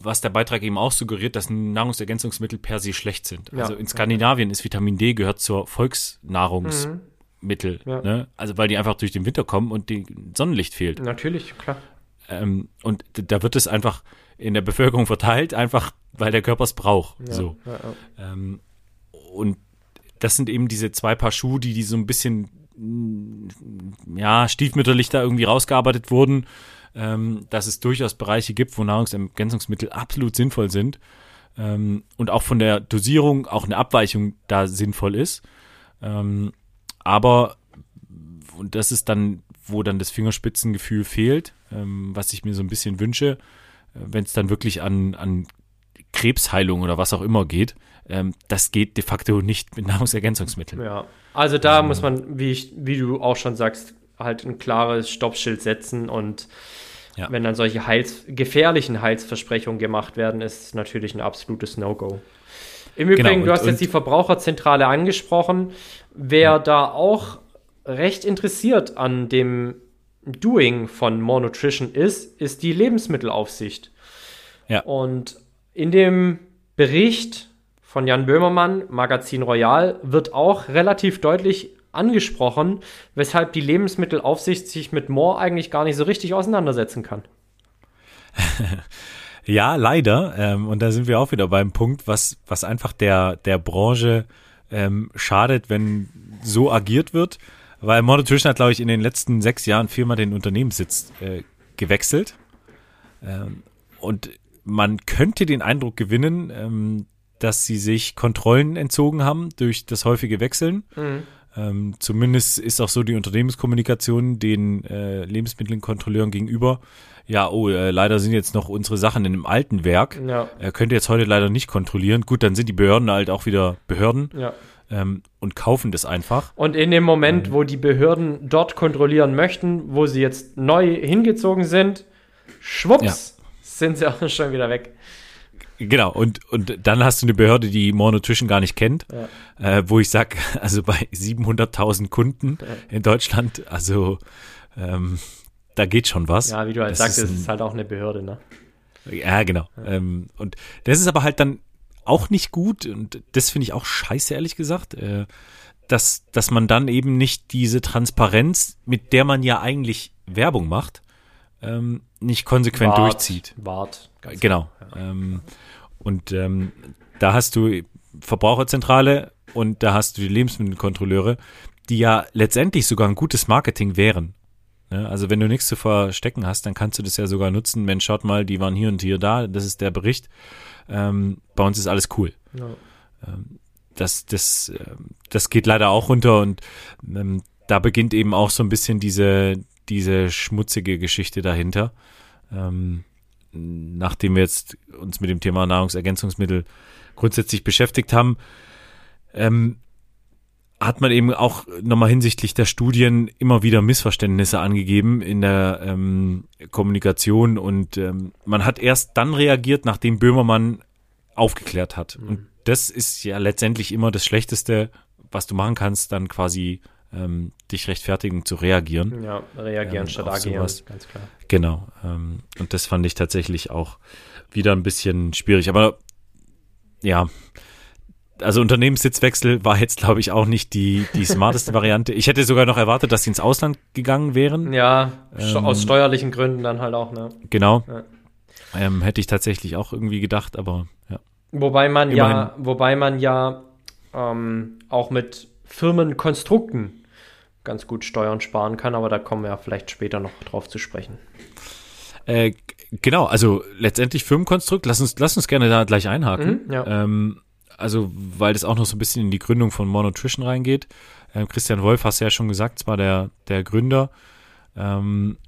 was der Beitrag eben auch suggeriert, dass Nahrungsergänzungsmittel per se schlecht sind. Ja. Also in Skandinavien ist Vitamin D gehört zur Volksnahrungsmittel. Mhm. Ja. Ne? Also weil die einfach durch den Winter kommen und die Sonnenlicht fehlt. Natürlich, klar. Ähm, und da wird es einfach in der Bevölkerung verteilt, einfach weil der Körper es braucht. Ja, so. Ähm, und das sind eben diese zwei Paar Schuhe, die, die so ein bisschen ja, stiefmütterlich da irgendwie rausgearbeitet wurden ähm, dass es durchaus Bereiche gibt, wo Nahrungsergänzungsmittel absolut sinnvoll sind ähm, und auch von der Dosierung auch eine Abweichung da sinnvoll ist. Ähm, aber, und das ist dann, wo dann das Fingerspitzengefühl fehlt, ähm, was ich mir so ein bisschen wünsche, äh, wenn es dann wirklich an, an Krebsheilung oder was auch immer geht, ähm, das geht de facto nicht mit Nahrungsergänzungsmitteln. Ja, also da ähm, muss man, wie, ich, wie du auch schon sagst, halt ein klares Stoppschild setzen und ja. wenn dann solche Heils gefährlichen Heilsversprechungen gemacht werden, ist es natürlich ein absolutes No-Go. Im Übrigen, genau, und, du hast jetzt die Verbraucherzentrale angesprochen. Wer mhm. da auch recht interessiert an dem Doing von More Nutrition ist, ist die Lebensmittelaufsicht. Ja. Und in dem Bericht von Jan Böhmermann, Magazin Royal, wird auch relativ deutlich angesprochen, weshalb die Lebensmittelaufsicht sich mit Moore eigentlich gar nicht so richtig auseinandersetzen kann. ja, leider. Ähm, und da sind wir auch wieder beim Punkt, was, was einfach der, der Branche ähm, schadet, wenn so agiert wird. Weil More Nutrition hat, glaube ich, in den letzten sechs Jahren viermal den Unternehmenssitz äh, gewechselt. Ähm, und man könnte den Eindruck gewinnen, ähm, dass sie sich Kontrollen entzogen haben durch das häufige Wechseln. Mhm. Ähm, zumindest ist auch so die Unternehmenskommunikation den äh, Lebensmittelkontrolleuren gegenüber. Ja, oh, äh, leider sind jetzt noch unsere Sachen in einem alten Werk. Ja. Er könnte jetzt heute leider nicht kontrollieren. Gut, dann sind die Behörden halt auch wieder Behörden. Ja. Ähm, und kaufen das einfach. Und in dem Moment, ähm, wo die Behörden dort kontrollieren möchten, wo sie jetzt neu hingezogen sind, schwupps, ja. sind sie auch schon wieder weg. Genau, und, und dann hast du eine Behörde, die More Nutrition gar nicht kennt, ja. äh, wo ich sag, also bei 700.000 Kunden ja. in Deutschland, also ähm, da geht schon was. Ja, wie du halt das sagst, ist, ein, ist halt auch eine Behörde, ne? Ja, genau. Ja. Ähm, und das ist aber halt dann auch nicht gut und das finde ich auch scheiße, ehrlich gesagt, äh, dass, dass man dann eben nicht diese Transparenz, mit der man ja eigentlich Werbung macht, ähm, nicht konsequent Wart, durchzieht. Wart. Genau. Ja. Ähm, und ähm, da hast du Verbraucherzentrale und da hast du die Lebensmittelkontrolleure, die ja letztendlich sogar ein gutes Marketing wären. Ja, also wenn du nichts zu verstecken hast, dann kannst du das ja sogar nutzen. Mensch, schaut mal, die waren hier und hier da, das ist der Bericht. Ähm, bei uns ist alles cool. Ja. Ähm, das, das, ähm, das geht leider auch runter und ähm, da beginnt eben auch so ein bisschen diese, diese schmutzige Geschichte dahinter. Ähm, nachdem wir jetzt uns mit dem Thema Nahrungsergänzungsmittel grundsätzlich beschäftigt haben, ähm, hat man eben auch nochmal hinsichtlich der Studien immer wieder Missverständnisse angegeben in der ähm, Kommunikation und ähm, man hat erst dann reagiert, nachdem Böhmermann aufgeklärt hat. Mhm. Und das ist ja letztendlich immer das Schlechteste, was du machen kannst, dann quasi ähm, dich rechtfertigen zu reagieren. Ja, reagieren ähm, statt agieren, sowas. ganz klar. Genau. Ähm, und das fand ich tatsächlich auch wieder ein bisschen schwierig. Aber ja, also Unternehmenssitzwechsel war jetzt, glaube ich, auch nicht die, die smarteste Variante. Ich hätte sogar noch erwartet, dass sie ins Ausland gegangen wären. Ja, ähm, aus steuerlichen Gründen dann halt auch, ne? Genau. Ja. Ähm, hätte ich tatsächlich auch irgendwie gedacht, aber ja. Wobei man Immerhin. ja, wobei man ja ähm, auch mit Firmenkonstrukten ganz gut Steuern sparen kann, aber da kommen wir ja vielleicht später noch drauf zu sprechen. Äh, genau, also letztendlich Firmenkonstrukt, lass uns, lass uns gerne da gleich einhaken. Mhm, ja. ähm, also, weil das auch noch so ein bisschen in die Gründung von More Nutrition reingeht. Ähm, Christian Wolf, hast du ja schon gesagt, zwar der, der Gründer, ähm,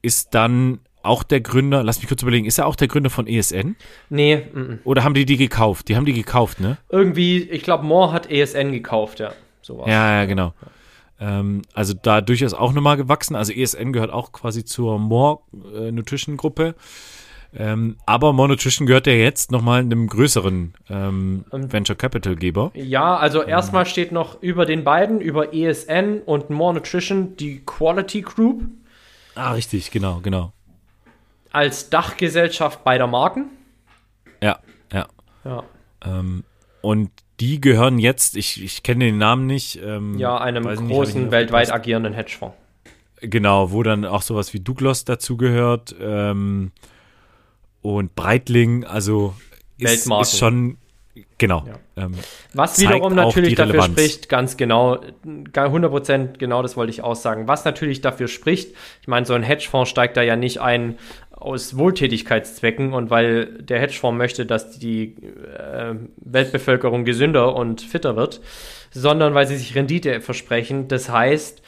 ist dann auch der Gründer, lass mich kurz überlegen, ist er auch der Gründer von ESN? Nee. M -m. Oder haben die die gekauft? Die haben die gekauft, ne? Irgendwie, ich glaube, Moore hat ESN gekauft, ja. Sowas. Ja, ja, genau. Ähm, also da durchaus auch nochmal gewachsen. Also ESN gehört auch quasi zur More äh, Nutrition Gruppe. Ähm, aber More Nutrition gehört ja jetzt nochmal einem größeren ähm, Venture Capital Geber. Ja, also erstmal steht noch über den beiden, über ESN und More Nutrition, die Quality Group. Ah, richtig, genau, genau. als Dachgesellschaft beider Marken. Ja, ja. Ja. Ähm, und die gehören jetzt, ich, ich kenne den Namen nicht. Ähm, Ja, einem großen, nicht weltweit agierenden Hedgefonds. Genau, wo dann auch sowas wie Douglas dazugehört ähm, und Breitling, also ist, ist schon, genau. Ja. Ähm, Was wiederum natürlich dafür Relevanz. spricht, ganz genau, gar 100% genau das wollte ich aussagen. Was natürlich dafür spricht, ich meine, so ein Hedgefonds steigt da ja nicht ein aus Wohltätigkeitszwecken und weil der Hedgefonds möchte, dass die äh, Weltbevölkerung gesünder und fitter wird, sondern weil sie sich Rendite versprechen. Das heißt,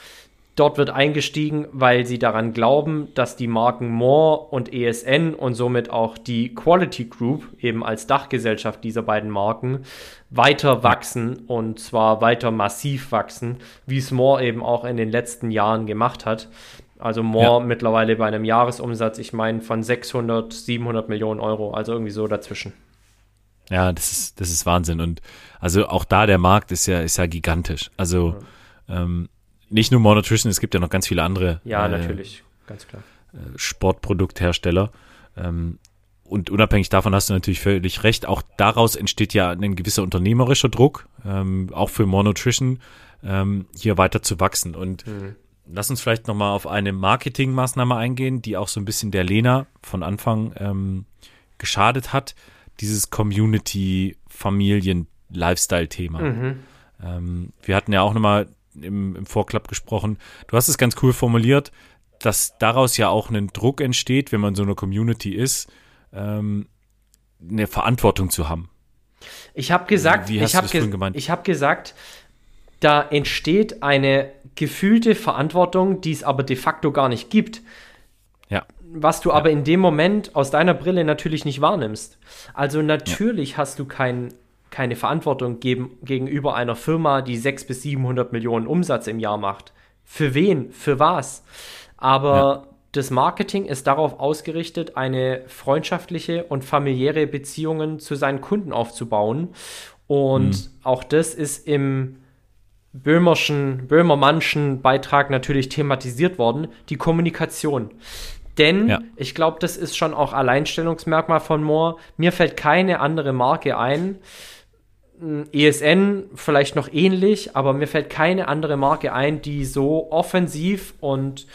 Dort wird eingestiegen, weil sie daran glauben, dass die Marken More und ESN und somit auch die Quality Group eben als Dachgesellschaft dieser beiden Marken weiter wachsen und zwar weiter massiv wachsen, wie es More eben auch in den letzten Jahren gemacht hat. Also More Ja. mittlerweile bei einem Jahresumsatz, ich meine von 600, 700 Millionen Euro, also irgendwie so dazwischen. ja, das ist, das ist Wahnsinn. Und also auch da der Markt ist ja, ist ja gigantisch. Also ähm, nicht nur More Nutrition, es gibt ja noch ganz viele andere Ja, äh, natürlich, ganz klar. Sportprodukthersteller. Ähm, und unabhängig davon hast du natürlich völlig recht. Auch daraus entsteht ja ein gewisser unternehmerischer Druck, ähm, auch für More Nutrition, ähm, hier weiter zu wachsen. Und Mhm. Lass uns vielleicht nochmal auf eine Marketingmaßnahme eingehen, die auch so ein bisschen der Lena von Anfang ähm, geschadet hat. Dieses Community-Familien-Lifestyle-Thema. Mhm. Ähm, wir hatten ja auch nochmal im, im Vorklapp gesprochen. Du hast es ganz cool formuliert, dass daraus ja auch ein Druck entsteht, wenn man so eine Community ist, ähm, eine Verantwortung zu haben. Ich habe gesagt, ich du habe gemeint? ich habe gesagt, da entsteht eine gefühlte Verantwortung, die es aber de facto gar nicht gibt, Ja, was du aber in dem Moment aus deiner Brille natürlich nicht wahrnimmst. Also natürlich hast du kein, keine Verantwortung geben, gegenüber einer Firma, die 600 bis 700 Millionen Umsatz im Jahr macht. Für wen? Für was? Aber das Marketing ist darauf ausgerichtet, eine freundschaftliche und familiäre Beziehungen zu seinen Kunden aufzubauen. Und auch das ist im Böhmerschen, Böhmermannschen Beitrag natürlich thematisiert worden, die Kommunikation. Denn Ja. ich glaube, das ist schon auch Alleinstellungsmerkmal von Moore. Mir fällt keine andere Marke ein. Mm, ESN vielleicht noch ähnlich, aber mir fällt keine andere Marke ein, die so offensiv und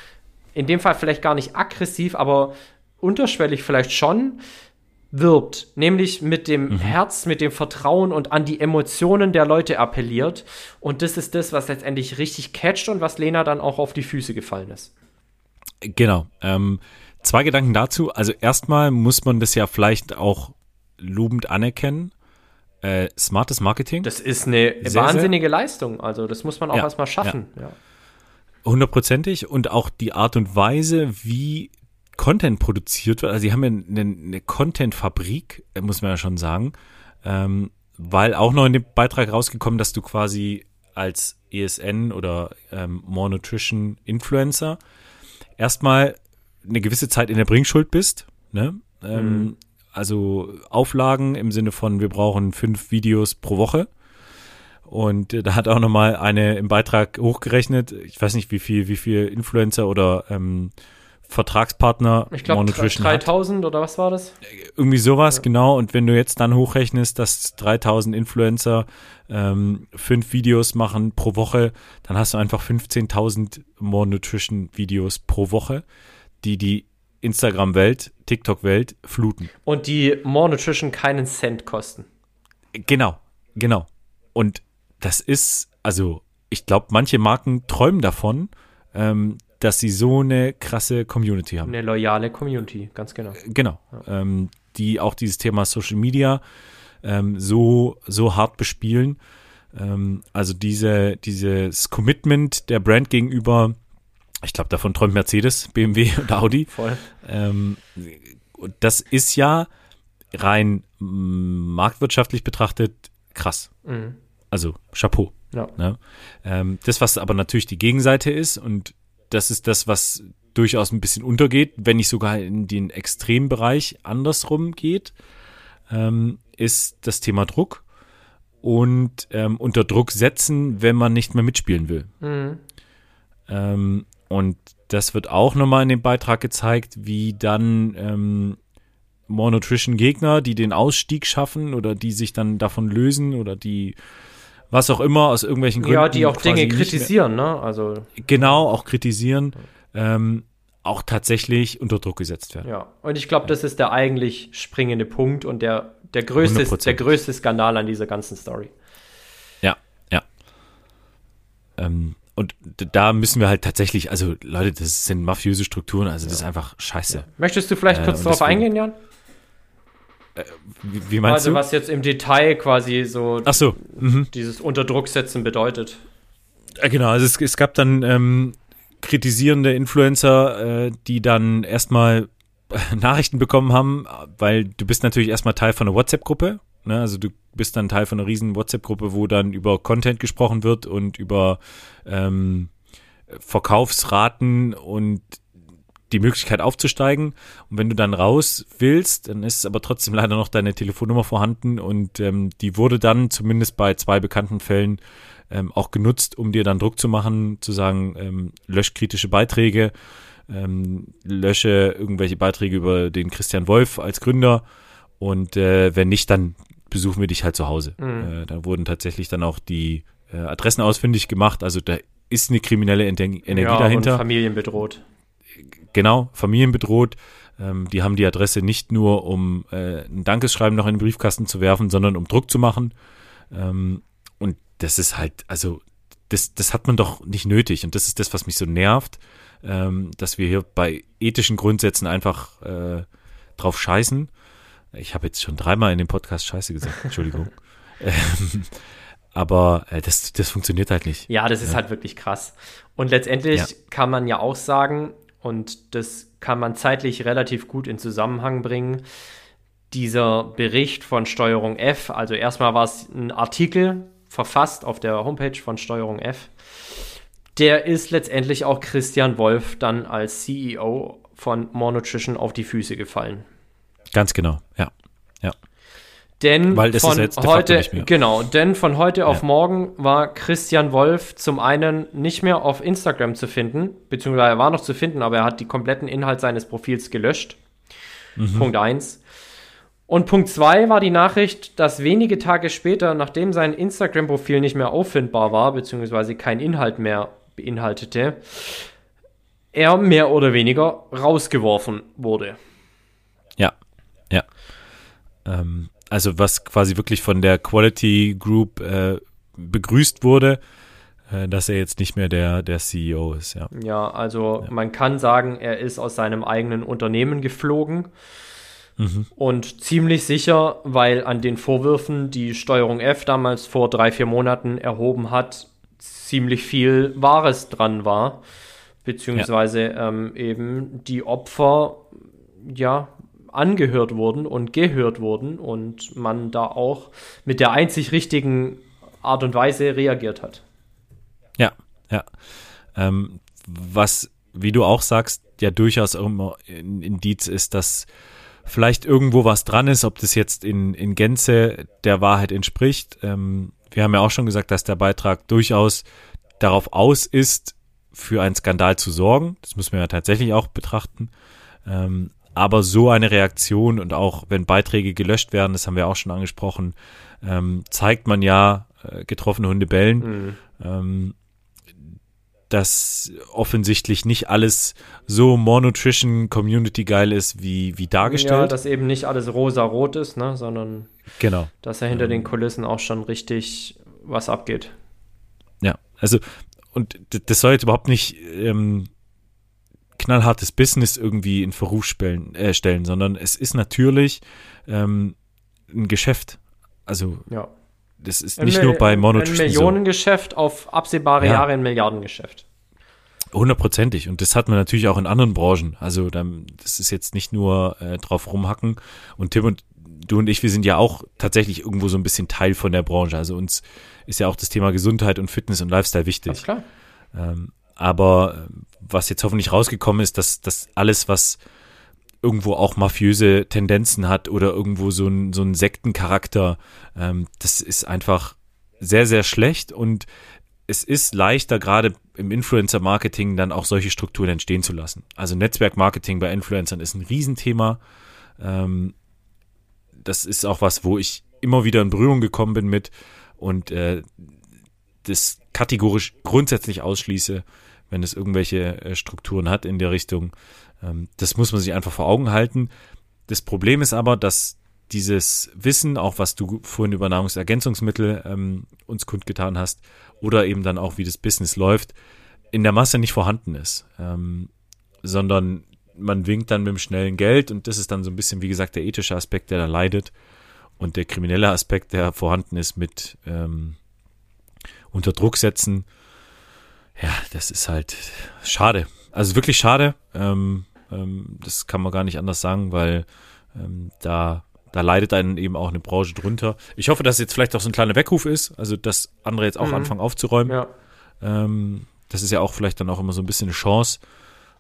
in dem Fall vielleicht gar nicht aggressiv, aber unterschwellig vielleicht schon wirbt, nämlich mit dem Herz, mit dem Vertrauen und an die Emotionen der Leute appelliert. Und das ist das, was letztendlich richtig catcht und was Lena dann auch auf die Füße gefallen ist. genau. Ähm, zwei Gedanken dazu. Also erstmal muss man das ja vielleicht auch lobend anerkennen. Äh, smartes Marketing. Das ist eine Sehr, wahnsinnige Leistung. Also das muss man auch Ja, erstmal schaffen. Ja. Hundertprozentig und auch die Art und Weise, wie Content produziert wird. Also sie haben ja eine, eine Content-Fabrik, muss man ja schon sagen, ähm, weil auch noch in dem Beitrag rausgekommen, dass du quasi als ESN oder ähm, More Nutrition Influencer erstmal eine gewisse Zeit in der Bringschuld bist. Ne? Ähm, Also Auflagen im Sinne von, wir brauchen fünf Videos pro Woche. Und äh, da hat auch nochmal eine im Beitrag hochgerechnet, ich weiß nicht, wie viel, wie viel Influencer oder ähm, Vertragspartner Ich glaube More Nutrition hat. 3000 oder was war das? Irgendwie sowas, genau. Und wenn du jetzt dann hochrechnest, dass 3000 Influencer ähm, fünf Videos machen pro Woche, dann hast du einfach 15.000 More Nutrition Videos pro Woche, die die Instagram-Welt, TikTok-Welt fluten. Und die More Nutrition keinen Cent kosten. Genau, genau. Und das ist, also ich glaube, manche Marken träumen davon, ähm, dass sie so eine krasse Community haben. Eine loyale Community, ganz genau. Genau. Ähm, die auch dieses Thema Social Media ähm, so, so hart bespielen. Ähm, also diese, dieses Commitment der Brand gegenüber, ich glaube, davon träumt Mercedes, BMW und Audi. Voll. Ähm, und das ist ja rein mm, marktwirtschaftlich betrachtet krass. Mhm. Also Chapeau. Ja. Ne? Ähm, das, was aber natürlich die Gegenseite ist, und das ist das, was durchaus ein bisschen untergeht, wenn nicht sogar in den Extrembereich andersrum geht, ähm, ist das Thema Druck und ähm, unter Druck setzen, wenn man nicht mehr mitspielen will. Mhm. Ähm, und das wird auch nochmal in dem Beitrag gezeigt, wie dann ähm, More Nutrition Gegner, die den Ausstieg schaffen oder die sich dann davon lösen oder die was auch immer aus irgendwelchen Gründen. Ja, die auch Dinge kritisieren, ne? Also genau, auch kritisieren, ähm, auch tatsächlich unter Druck gesetzt werden. Ja, und ich glaube, das ist der eigentlich springende Punkt und der, der, größte, der größte Skandal an dieser ganzen Story. Ja, ja. Ähm, und da müssen wir halt tatsächlich, also Leute, das sind mafiöse Strukturen, also das ist einfach scheiße. Möchtest du vielleicht äh, kurz darauf eingehen, Jan? Äh, wie, wie, meinst also, du? was jetzt im Detail quasi so, Ach so. Mhm. dieses Unterdrucksetzen bedeutet. Ja, genau, also es, es gab dann ähm, kritisierende Influencer, äh, die dann erstmal Nachrichten bekommen haben, weil du bist natürlich erstmal Teil von einer WhatsApp-Gruppe. Ne? Also du bist dann Teil von einer riesen WhatsApp-Gruppe, wo dann über Content gesprochen wird und über ähm, Verkaufsraten und die Möglichkeit aufzusteigen. Und wenn du dann raus willst, dann ist aber trotzdem leider noch deine Telefonnummer vorhanden und ähm, die wurde dann zumindest bei zwei bekannten Fällen ähm, auch genutzt, um dir dann Druck zu machen, zu sagen, ähm, lösch kritische Beiträge, ähm, lösche irgendwelche Beiträge über den Christian Wolf als Gründer und äh, wenn nicht, dann besuchen wir dich halt zu Hause. Mhm. Äh, da wurden tatsächlich dann auch die äh, Adressen ausfindig gemacht, also da ist eine kriminelle Energie ja, dahinter. Und Familien bedroht. Genau, Familien bedroht. Ähm, die haben die Adresse nicht nur, um äh, ein Dankesschreiben noch in den Briefkasten zu werfen, sondern um Druck zu machen. Ähm, und das ist halt, also, das, das hat man doch nicht nötig. Und das ist das, was mich so nervt, ähm, dass wir hier bei ethischen Grundsätzen einfach äh, drauf scheißen. Ich habe jetzt schon dreimal in dem Podcast Scheiße gesagt, Entschuldigung. ähm, aber äh, das, das funktioniert halt nicht. Ja, das ist ja. halt wirklich krass. Und letztendlich ja. kann man ja auch sagen, und das kann man zeitlich relativ gut in Zusammenhang bringen. Dieser Bericht von Steuerung F, also erstmal war es ein Artikel verfasst auf der Homepage von Steuerung F. Der ist letztendlich auch Christian Wolf dann als CEO von More Nutrition auf die Füße gefallen. Ganz genau, ja. Denn Weil das von ist jetzt heute, genau, denn von heute ja. auf morgen war Christian Wolf zum einen nicht mehr auf Instagram zu finden, beziehungsweise er war noch zu finden, aber er hat die kompletten Inhalt seines Profils gelöscht. Mhm. Punkt 1. Und Punkt 2 war die Nachricht, dass wenige Tage später, nachdem sein Instagram-Profil nicht mehr auffindbar war, beziehungsweise kein Inhalt mehr beinhaltete, er mehr oder weniger rausgeworfen wurde. Ja, ja. Ähm, also was quasi wirklich von der Quality Group äh, begrüßt wurde, äh, dass er jetzt nicht mehr der, der CEO ist, ja. Ja, also ja. man kann sagen, er ist aus seinem eigenen Unternehmen geflogen. Mhm. Und ziemlich sicher, weil an den Vorwürfen, die Steuerung F damals vor drei, vier Monaten erhoben hat, ziemlich viel Wahres dran war. Beziehungsweise ja. ähm, eben die Opfer ja angehört wurden und gehört wurden und man da auch mit der einzig richtigen Art und Weise reagiert hat. Ja, ja. Ähm, was, wie du auch sagst, ja durchaus immer ein Indiz ist, dass vielleicht irgendwo was dran ist, ob das jetzt in, in Gänze der Wahrheit entspricht. Ähm, wir haben ja auch schon gesagt, dass der Beitrag durchaus darauf aus ist, für einen Skandal zu sorgen. Das müssen wir ja tatsächlich auch betrachten. Ähm, aber so eine Reaktion und auch wenn Beiträge gelöscht werden, das haben wir auch schon angesprochen, ähm, zeigt man ja äh, getroffene Hunde bellen. Mhm. Ähm, dass offensichtlich nicht alles so More Nutrition Community geil ist, wie, wie dargestellt. Ja, dass eben nicht alles rosa-rot ist, ne, sondern genau. dass da hinter ähm, den Kulissen auch schon richtig was abgeht. Ja, also und das soll jetzt überhaupt nicht ähm, knallhartes Business irgendwie in Verruf stellen, äh, stellen sondern es ist natürlich ähm, ein Geschäft. Also ja. das ist nicht nur bei Monotrition. Ein Millionengeschäft so. auf absehbare ja. Jahre ein Milliardengeschäft. Hundertprozentig. Und das hat man natürlich auch in anderen Branchen. Also das ist jetzt nicht nur äh, drauf rumhacken. Und Tim und du und ich, wir sind ja auch tatsächlich irgendwo so ein bisschen Teil von der Branche. Also uns ist ja auch das Thema Gesundheit und Fitness und Lifestyle wichtig. Ganz klar. Ähm, aber was jetzt hoffentlich rausgekommen ist, dass, dass alles, was irgendwo auch mafiöse Tendenzen hat oder irgendwo so ein, so ein Sektencharakter, ähm, das ist einfach sehr, sehr schlecht und es ist leichter, gerade im Influencer-Marketing dann auch solche Strukturen entstehen zu lassen. Also Netzwerk-Marketing bei Influencern ist ein Riesenthema. Ähm, das ist auch was, wo ich immer wieder in Berührung gekommen bin mit und äh, das kategorisch grundsätzlich ausschließe, wenn es irgendwelche äh, Strukturen hat in der Richtung. Ähm, das muss man sich einfach vor Augen halten. Das Problem ist aber, dass dieses Wissen, auch was du vorhin über Nahrungsergänzungsmittel ähm, uns kundgetan hast, oder eben dann auch, wie das Business läuft, in der Masse nicht vorhanden ist, ähm, sondern man winkt dann mit dem schnellen Geld und das ist dann so ein bisschen, wie gesagt, der ethische Aspekt, der da leidet und der kriminelle Aspekt, der vorhanden ist mit ähm, unter Druck setzen. Ja, das ist halt schade. Also wirklich schade. Ähm, ähm, das kann man gar nicht anders sagen, weil ähm, da da leidet dann eben auch eine Branche drunter. Ich hoffe, dass jetzt vielleicht auch so ein kleiner Weckruf ist, also dass andere jetzt auch mhm. anfangen aufzuräumen. Ja. Ähm, das ist ja auch vielleicht dann auch immer so ein bisschen eine Chance.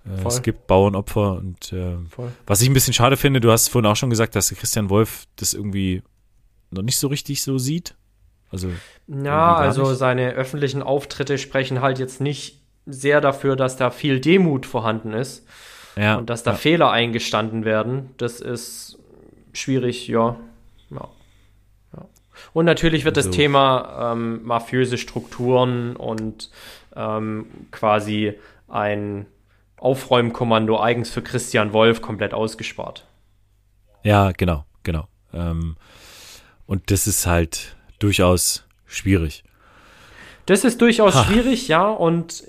Äh, es gibt Bauernopfer und äh, was ich ein bisschen schade finde, du hast vorhin auch schon gesagt, dass Christian Wolf das irgendwie noch nicht so richtig so sieht. Also ja, also nicht. seine öffentlichen Auftritte sprechen halt jetzt nicht sehr dafür, dass da viel Demut vorhanden ist ja, und dass da ja. Fehler eingestanden werden. Das ist schwierig, ja. ja. ja. Und natürlich wird also. das Thema ähm, mafiöse Strukturen und ähm, quasi ein Aufräumkommando eigens für Christian Wolf komplett ausgespart. Ja, genau, genau. Ähm, und das ist halt durchaus schwierig. Das ist durchaus ha. schwierig, ja. Und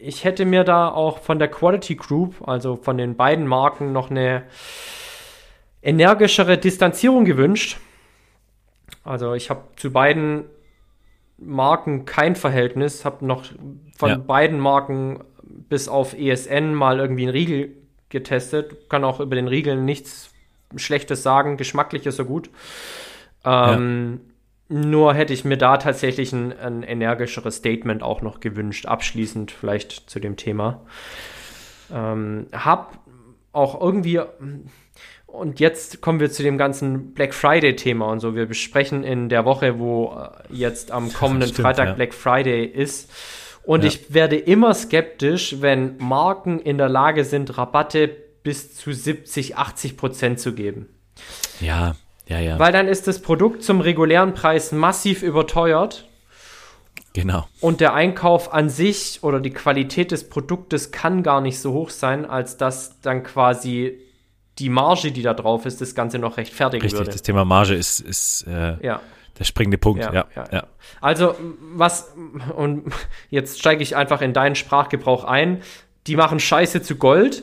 ich hätte mir da auch von der Quality Group, also von den beiden Marken, noch eine energischere Distanzierung gewünscht. Also ich habe zu beiden Marken kein Verhältnis, habe noch von ja. beiden Marken bis auf ESN mal irgendwie einen Riegel getestet. Kann auch über den Riegeln nichts Schlechtes sagen, geschmacklich ist er gut. Ähm, ja. Nur hätte ich mir da tatsächlich ein, ein, energischeres Statement auch noch gewünscht, abschließend vielleicht zu dem Thema. Ähm, hab auch irgendwie und jetzt kommen wir zu dem ganzen Black Friday-Thema und so. Wir besprechen in der Woche, wo äh, jetzt am kommenden Stimmt, Freitag ja. Black Friday ist. Und ja. ich werde immer skeptisch, wenn Marken in der Lage sind, Rabatte bis zu 70, 80 Prozent zu geben. Ja, ja, ja. Weil dann ist das Produkt zum regulären Preis massiv überteuert. Genau. Und der Einkauf an sich oder die Qualität des Produktes kann gar nicht so hoch sein, als dass dann quasi die Marge, die da drauf ist, das Ganze noch rechtfertigen Richtig, würde. das Thema Marge ist, ist äh, ja. der springende Punkt. Ja, ja, ja. Also, was, und jetzt steige ich einfach in deinen Sprachgebrauch ein. Die machen Scheiße zu Gold,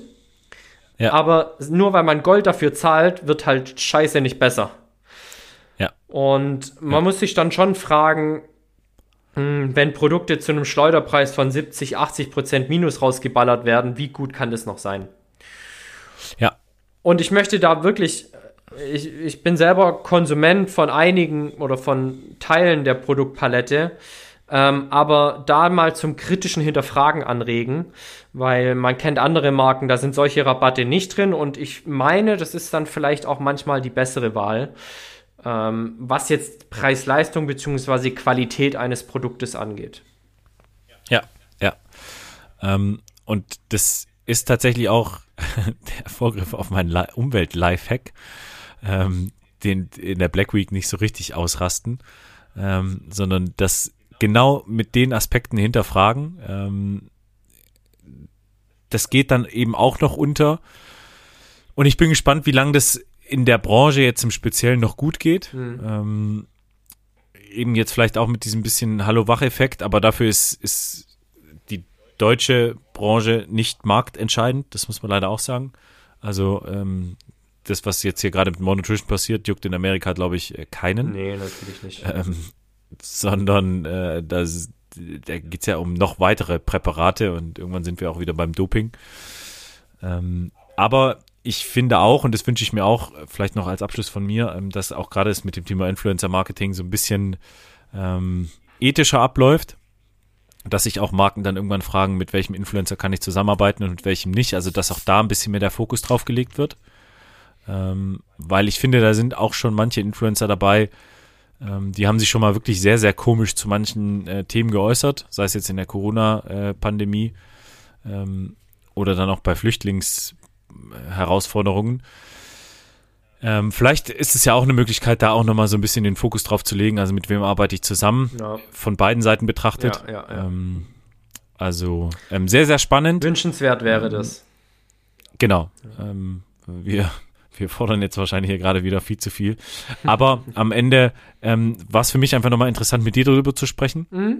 ja. aber nur weil man Gold dafür zahlt, wird halt Scheiße nicht besser. Ja. Und man muss sich dann schon fragen, hm, wenn Produkte zu einem Schleuderpreis von 70, 80 Prozent Minus rausgeballert werden, wie gut kann das noch sein? Ja, und ich möchte da wirklich, ich, ich bin selber Konsument von einigen oder von Teilen der Produktpalette. Ähm, aber da mal zum kritischen Hinterfragen anregen, weil man kennt andere Marken, da sind solche Rabatte nicht drin und ich meine, das ist dann vielleicht auch manchmal die bessere Wahl, ähm, was jetzt Preis-Leistung bzw. Qualität eines Produktes angeht. Ja, ja. Ähm, und das ist tatsächlich auch der Vorgriff auf meinen Umwelt-Lifehack, ähm, den in der Black Week nicht so richtig ausrasten, ähm, sondern das genau mit den Aspekten hinterfragen. Ähm, das geht dann eben auch noch unter. Und ich bin gespannt, wie lange das in der Branche jetzt im Speziellen noch gut geht. Mhm. Ähm, eben jetzt vielleicht auch mit diesem bisschen Hallo-Wach-Effekt, aber dafür ist, ist deutsche Branche nicht marktentscheidend, das muss man leider auch sagen. Also ähm, das, was jetzt hier gerade mit Monotrition passiert, juckt in Amerika, glaube ich, äh, keinen. Nee, natürlich nicht. Ähm, sondern äh, das, da geht es ja um noch weitere Präparate und irgendwann sind wir auch wieder beim Doping. Ähm, aber ich finde auch, und das wünsche ich mir auch, vielleicht noch als Abschluss von mir, ähm, dass auch gerade es mit dem Thema Influencer-Marketing so ein bisschen ähm, ethischer abläuft dass sich auch Marken dann irgendwann fragen, mit welchem Influencer kann ich zusammenarbeiten und mit welchem nicht. Also dass auch da ein bisschen mehr der Fokus drauf gelegt wird. Ähm, weil ich finde, da sind auch schon manche Influencer dabei, Ähm, die haben sich schon mal wirklich sehr, sehr komisch zu manchen äh, Themen geäußert, sei es jetzt in der Corona-Pandemie ähm, oder dann auch bei Flüchtlingsherausforderungen. Ähm, vielleicht ist es ja auch eine Möglichkeit, da auch nochmal so ein bisschen den Fokus drauf zu legen. Also mit wem arbeite ich zusammen? Ja. Von beiden Seiten betrachtet. Ja, ja, ähm, also ähm, sehr, sehr spannend. Wünschenswert wäre das. Genau. Ähm, wir, wir fordern jetzt wahrscheinlich hier gerade wieder viel zu viel. Aber am Ende ähm, war es für mich einfach nochmal interessant, mit dir darüber zu sprechen. Mhm.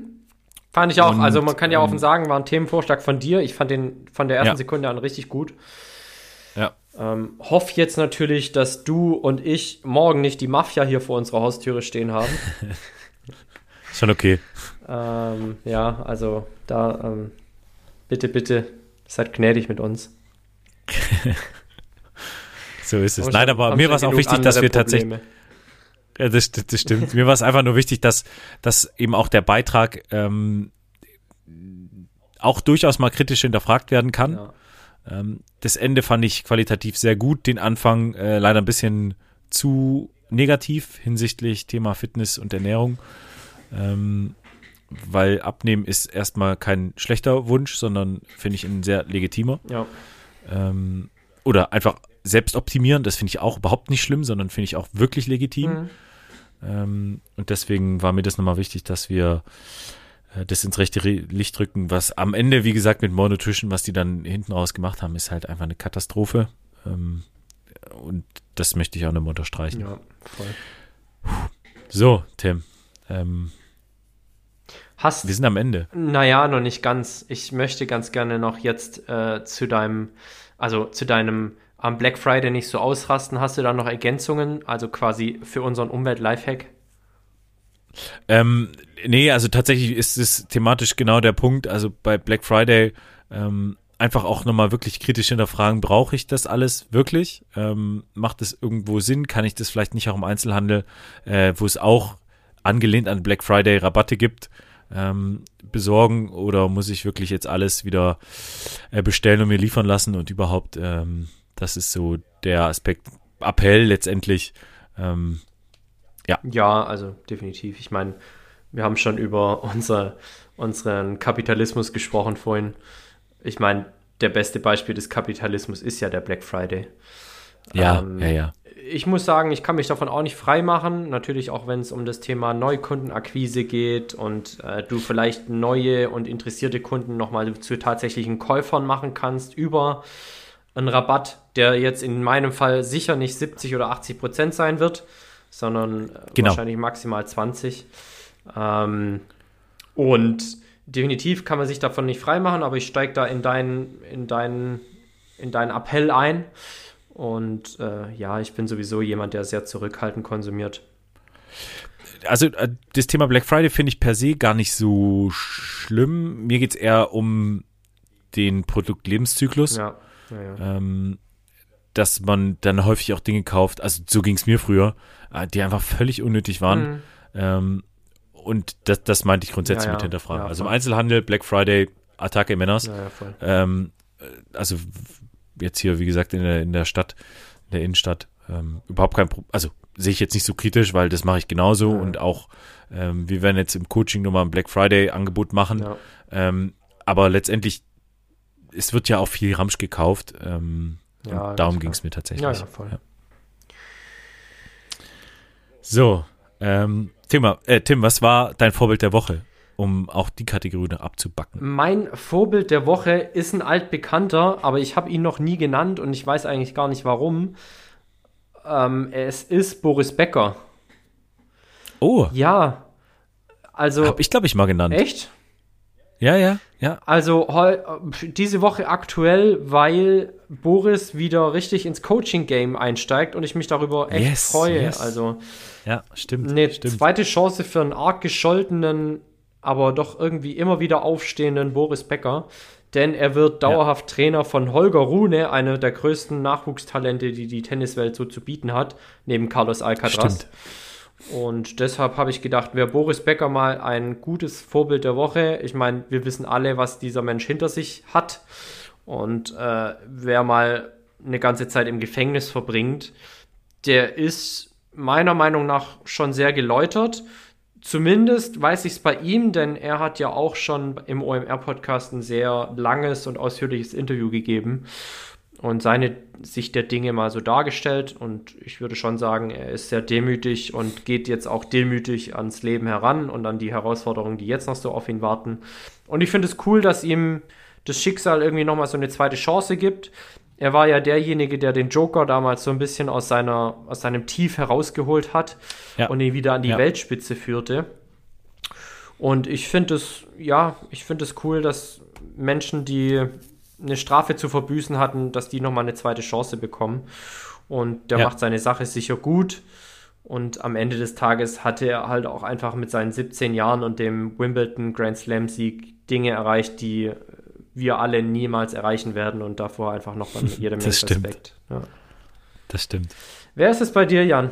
Fand ich auch. Und, also man kann ja offen ähm, sagen, war ein Themenvorschlag von dir. Ich fand den von der ersten ja. Sekunde an richtig gut. Ja. Ähm, hoff jetzt natürlich, dass du und ich morgen nicht die Mafia hier vor unserer Haustüre stehen haben. Schon okay. Ähm, ja, also da ähm, bitte, bitte seid gnädig mit uns. so ist es. Nein, aber mir war es auch wichtig, dass wir tatsächlich. Ja, das, das stimmt. mir war es einfach nur wichtig, dass, dass eben auch der Beitrag ähm, auch durchaus mal kritisch hinterfragt werden kann. Ja. Ähm, das Ende fand ich qualitativ sehr gut, den Anfang äh, leider ein bisschen zu negativ hinsichtlich Thema Fitness und Ernährung. Ähm, weil Abnehmen ist erstmal kein schlechter Wunsch, sondern finde ich ein sehr legitimer. Ja. Ähm, oder einfach selbst optimieren, das finde ich auch überhaupt nicht schlimm, sondern finde ich auch wirklich legitim. Mhm. Ähm, und deswegen war mir das nochmal wichtig, dass wir äh, das ins rechte Licht drücken, was am Ende, wie gesagt, mit More Nutrition, was die dann hinten raus gemacht haben, ist halt einfach eine Katastrophe. Ähm, und das möchte ich auch nochmal unterstreichen. Ja, voll. So, Tim. Ähm, Hast, wir sind am Ende. Naja, noch nicht ganz. Ich möchte ganz gerne noch jetzt äh, zu deinem, also zu deinem am Black Friday nicht so ausrasten. Hast du da noch Ergänzungen, also quasi für unseren Umwelt-Lifehack? Ähm, nee, also tatsächlich ist es thematisch genau der Punkt. Also bei Black Friday ähm, einfach auch nochmal wirklich kritisch hinterfragen, brauche ich das alles wirklich? Ähm, macht es irgendwo Sinn? Kann ich das vielleicht nicht auch im Einzelhandel, äh, wo es auch angelehnt an Black Friday Rabatte gibt, ähm, besorgen oder muss ich wirklich jetzt alles wieder äh, bestellen und mir liefern lassen und überhaupt, ähm, das ist so der Aspekt, Appell letztendlich. Ähm, ja. Ja, also definitiv. Ich meine, wir haben schon über unser, unseren Kapitalismus gesprochen vorhin. Ich meine, der beste Beispiel des Kapitalismus ist ja der Black Friday. Ja, ähm, ja, ja ich muss sagen, ich kann mich davon auch nicht frei machen. Natürlich auch, wenn es um das Thema Neukundenakquise geht und äh, du vielleicht neue und interessierte Kunden nochmal zu tatsächlichen Käufern machen kannst über einen Rabatt, der jetzt in meinem Fall sicher nicht 70 oder 80 Prozent sein wird, sondern äh, genau. wahrscheinlich maximal 20. Ähm, und definitiv kann man sich davon nicht frei machen, aber ich steige da in deinen, in deinen, in deinen Appell ein. Und äh, ja, ich bin sowieso jemand, der sehr zurückhaltend konsumiert. Also äh, das Thema Black Friday finde ich per se gar nicht so schlimm. Mir geht es eher um den Produktlebenszyklus. Ja. Ja. Ähm, dass man dann häufig auch Dinge kauft, also so ging es mir früher, äh, die einfach völlig unnötig waren. Mhm. Ähm, und das, das meinte ich grundsätzlich ja, mit hinterfragen. also im Einzelhandel, Black Friday, Attacke Männers. Ähm, äh, also jetzt hier, wie gesagt, in der, in der Stadt, in der Innenstadt, ähm, überhaupt kein Problem. Also sehe ich jetzt nicht so kritisch, weil das mache ich genauso ja. und auch ähm, wir werden jetzt im Coaching nochmal ein Black Friday Angebot machen. Ja. Ähm, aber letztendlich, es wird ja auch viel Ramsch gekauft. Ähm, ja, darum ging es mir tatsächlich. Ja, ja, voll. Ja. So, ähm, Thema, äh, Tim, was war dein Vorbild der Woche? um auch die Kategorie noch abzubacken. Mein Vorbild der Woche ist ein altbekannter, aber ich habe ihn noch nie genannt und ich weiß eigentlich gar nicht warum. Ähm, es ist Boris Becker. Oh. Ja. Also. Hab ich, glaube ich, mal genannt. Echt? Ja, ja, ja. Also diese Woche aktuell, weil Boris wieder richtig ins Coaching-Game einsteigt und ich mich darüber echt yes, freue. Yes. Also ja, stimmt. Eine stimmt. zweite Chance für einen arg gescholtenen aber doch irgendwie immer wieder aufstehenden Boris Becker. Denn er wird dauerhaft ja. Trainer von Holger Rune, einer der größten Nachwuchstalente, die die Tenniswelt so zu bieten hat, neben Carlos Alcaraz. Stimmt. Und deshalb habe ich gedacht, wäre Boris Becker mal ein gutes Vorbild der Woche. Ich meine, wir wissen alle, was dieser Mensch hinter sich hat. Und äh, wer mal eine ganze Zeit im Gefängnis verbringt, der ist meiner Meinung nach schon sehr geläutert. Zumindest weiß ich es bei ihm, denn er hat ja auch schon im OMR-Podcast ein sehr langes und ausführliches Interview gegeben und seine Sicht der Dinge mal so dargestellt. Und ich würde schon sagen, er ist sehr demütig und geht jetzt auch demütig ans Leben heran und an die Herausforderungen, die jetzt noch so auf ihn warten. Und ich finde es cool, dass ihm das Schicksal irgendwie nochmal so eine zweite Chance gibt. Er war ja derjenige, der den Joker damals so ein bisschen aus, seiner, aus seinem Tief herausgeholt hat ja. und ihn wieder an die ja. Weltspitze führte. Und ich finde es, ja, ich finde es cool, dass Menschen, die eine Strafe zu verbüßen hatten, dass die nochmal eine zweite Chance bekommen. Und der ja. macht seine Sache sicher gut. Und am Ende des Tages hatte er halt auch einfach mit seinen 17 Jahren und dem Wimbledon Grand Slam Sieg Dinge erreicht, die wir alle niemals erreichen werden und davor einfach noch mal jede Menge Respekt. Ja. Das stimmt. Wer ist es bei dir, Jan?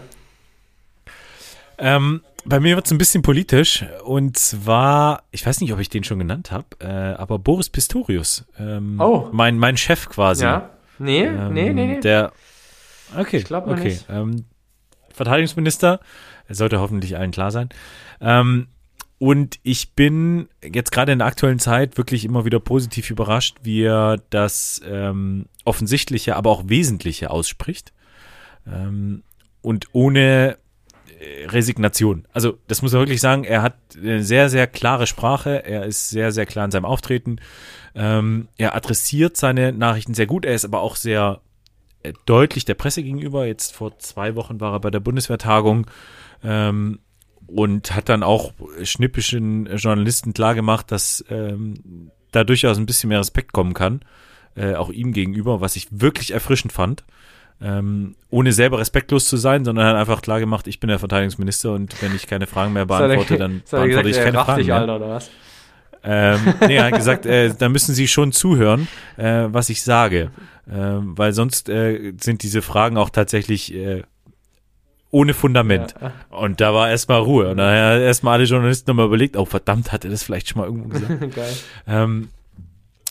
Ähm, bei mir wird es ein bisschen politisch und zwar, ich weiß nicht, ob ich den schon genannt habe, äh, aber Boris Pistorius. Ähm, oh. Mein, mein Chef quasi. Ja. Nee, ähm, nee, nee, nee. Der, okay, ich glaube okay. Nicht. Ähm, Verteidigungsminister, sollte hoffentlich allen klar sein. Ähm, und ich bin jetzt gerade in der aktuellen Zeit wirklich immer wieder positiv überrascht, wie er das ähm, Offensichtliche, aber auch Wesentliche ausspricht. Ähm, und ohne Resignation. Also, das muss man wirklich sagen, er hat eine sehr, sehr klare Sprache, er ist sehr, sehr klar in seinem Auftreten. Ähm, er adressiert seine Nachrichten sehr gut, er ist aber auch sehr äh, deutlich der Presse gegenüber. Jetzt vor zwei Wochen war er bei der Bundeswehrtagung ähm, und hat dann auch schnippischen Journalisten klargemacht, dass ähm, da durchaus ein bisschen mehr Respekt kommen kann, äh, auch ihm gegenüber, was ich wirklich erfrischend fand. Ähm, ohne selber respektlos zu sein, sondern hat einfach klar gemacht, ich bin der Verteidigungsminister und wenn ich keine Fragen mehr beantworte, dann beantworte ich keine Fragen mehr. Alter, oder was? Ähm, nee, er hat gesagt, äh, da müssen Sie schon zuhören, äh, was ich sage, ähm, weil sonst äh, sind diese Fragen auch tatsächlich äh, ohne Fundament. Ja. Und da war erstmal Ruhe. Und dann haben erstmal alle Journalisten nochmal überlegt, oh verdammt, hat er das vielleicht schon mal irgendwo gesagt? Ähm,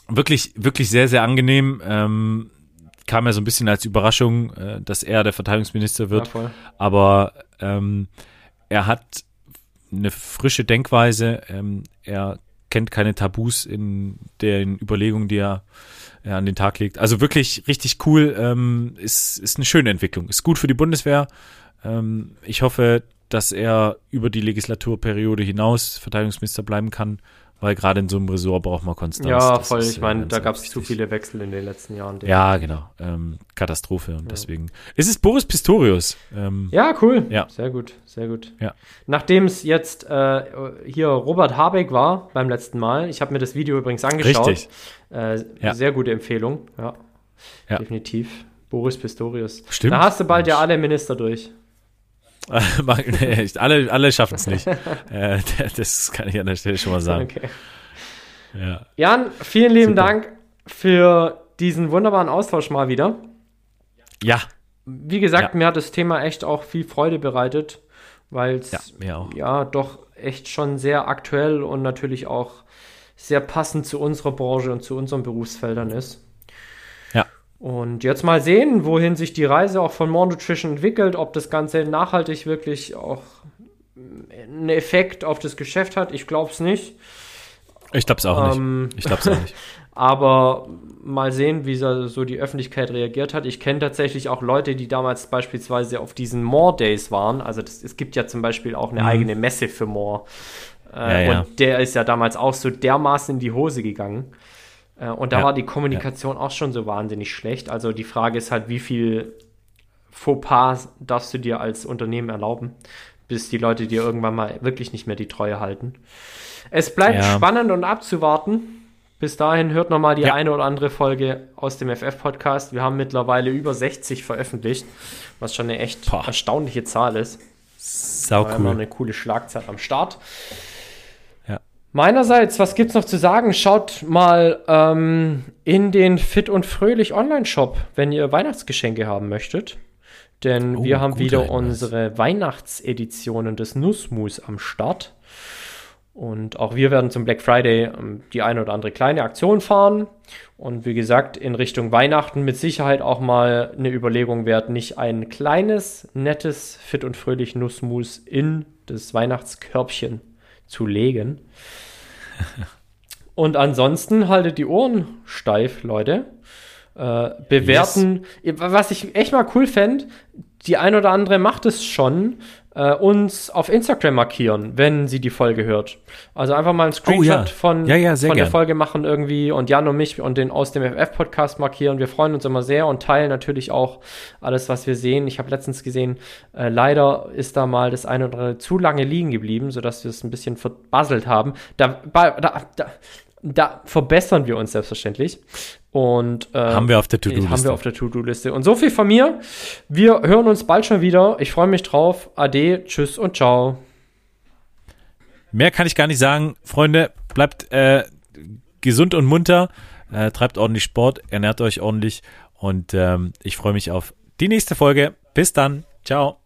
wirklich, wirklich sehr, sehr angenehm. Ähm, kam ja so ein bisschen als Überraschung, äh, dass er der Verteidigungsminister wird. Ja, Aber ähm, er hat eine frische Denkweise. Ähm, er kennt keine Tabus in den Überlegungen, die er, er an den Tag legt. Also wirklich richtig cool. Ähm, ist, ist eine schöne Entwicklung. Ist gut für die Bundeswehr. Ähm, ich hoffe, dass er über die Legislaturperiode hinaus Verteidigungsminister bleiben kann, weil gerade in so einem Ressort braucht man Konstanz. Ja, voll. Ist, ich meine, da gab es zu viele Wechsel in den letzten Jahren. Ja, genau. Ähm, Katastrophe und ja. deswegen. Ist es Boris Pistorius? Ähm, ja, cool. Ja. Sehr gut, sehr gut. Ja. Nachdem es jetzt äh, hier Robert Habeck war beim letzten Mal, ich habe mir das Video übrigens angeschaut. Richtig. Äh, ja. Sehr gute Empfehlung, ja. ja. Definitiv. Boris Pistorius. Stimmt. Da hast du bald ja alle Minister durch. alle alle schaffen es nicht. äh, das kann ich an der Stelle schon mal sagen. Okay. Ja. Jan, vielen lieben Super. Dank für diesen wunderbaren Austausch mal wieder. Ja. Wie gesagt, ja. mir hat das Thema echt auch viel Freude bereitet, weil es ja, ja doch echt schon sehr aktuell und natürlich auch sehr passend zu unserer Branche und zu unseren Berufsfeldern ist. Und jetzt mal sehen, wohin sich die Reise auch von More Nutrition entwickelt, ob das Ganze nachhaltig wirklich auch einen Effekt auf das Geschäft hat. Ich glaube es nicht. Ich glaube es auch ähm, nicht. Ich glaube es auch nicht. Aber mal sehen, wie so die Öffentlichkeit reagiert hat. Ich kenne tatsächlich auch Leute, die damals beispielsweise auf diesen More Days waren. Also das, es gibt ja zum Beispiel auch eine mhm. eigene Messe für More. Äh, ja, ja. Und der ist ja damals auch so dermaßen in die Hose gegangen. Äh, und da ja, war die Kommunikation ja. auch schon so wahnsinnig schlecht. Also die Frage ist halt, wie viel Fauxpas darfst du dir als Unternehmen erlauben, bis die Leute dir irgendwann mal wirklich nicht mehr die Treue halten. Es bleibt ja. spannend und abzuwarten. Bis dahin hört noch mal die ja. eine oder andere Folge aus dem FF-Podcast. Wir haben mittlerweile über 60 veröffentlicht, was schon eine echt Boah. erstaunliche Zahl ist. Sau cool. eine coole Schlagzeit am Start. Meinerseits, was gibt's noch zu sagen? Schaut mal ähm, in den Fit und Fröhlich Online-Shop, wenn ihr Weihnachtsgeschenke haben möchtet. Denn oh, wir haben wieder Hinweis. unsere Weihnachtseditionen des Nussmus am Start. Und auch wir werden zum Black Friday ähm, die eine oder andere kleine Aktion fahren. Und wie gesagt, in Richtung Weihnachten mit Sicherheit auch mal eine Überlegung wert, nicht ein kleines, nettes, fit und fröhlich Nussmus in das Weihnachtskörbchen zu legen. Und ansonsten haltet die Ohren steif, Leute. Äh, bewerten. Yes. Was ich echt mal cool fände, die ein oder andere macht es schon, äh, uns auf Instagram markieren, wenn sie die Folge hört. Also einfach mal einen Screenshot oh, ja. von, ja, ja, von der Folge machen irgendwie und Jan und mich und den aus dem FF-Podcast markieren. Wir freuen uns immer sehr und teilen natürlich auch alles, was wir sehen. Ich habe letztens gesehen, äh, leider ist da mal das eine oder andere zu lange liegen geblieben, sodass wir es ein bisschen verbasselt haben. Da, da, da, da verbessern wir uns selbstverständlich. Und äh, haben wir auf der To-Do-Liste. Haben wir auf der To-Do-Liste. Und so viel von mir. Wir hören uns bald schon wieder. Ich freue mich drauf. Ade, tschüss und ciao. Mehr kann ich gar nicht sagen. Freunde, bleibt äh, gesund und munter. Äh, treibt ordentlich Sport, ernährt euch ordentlich. Und ähm, ich freue mich auf die nächste Folge. Bis dann. Ciao.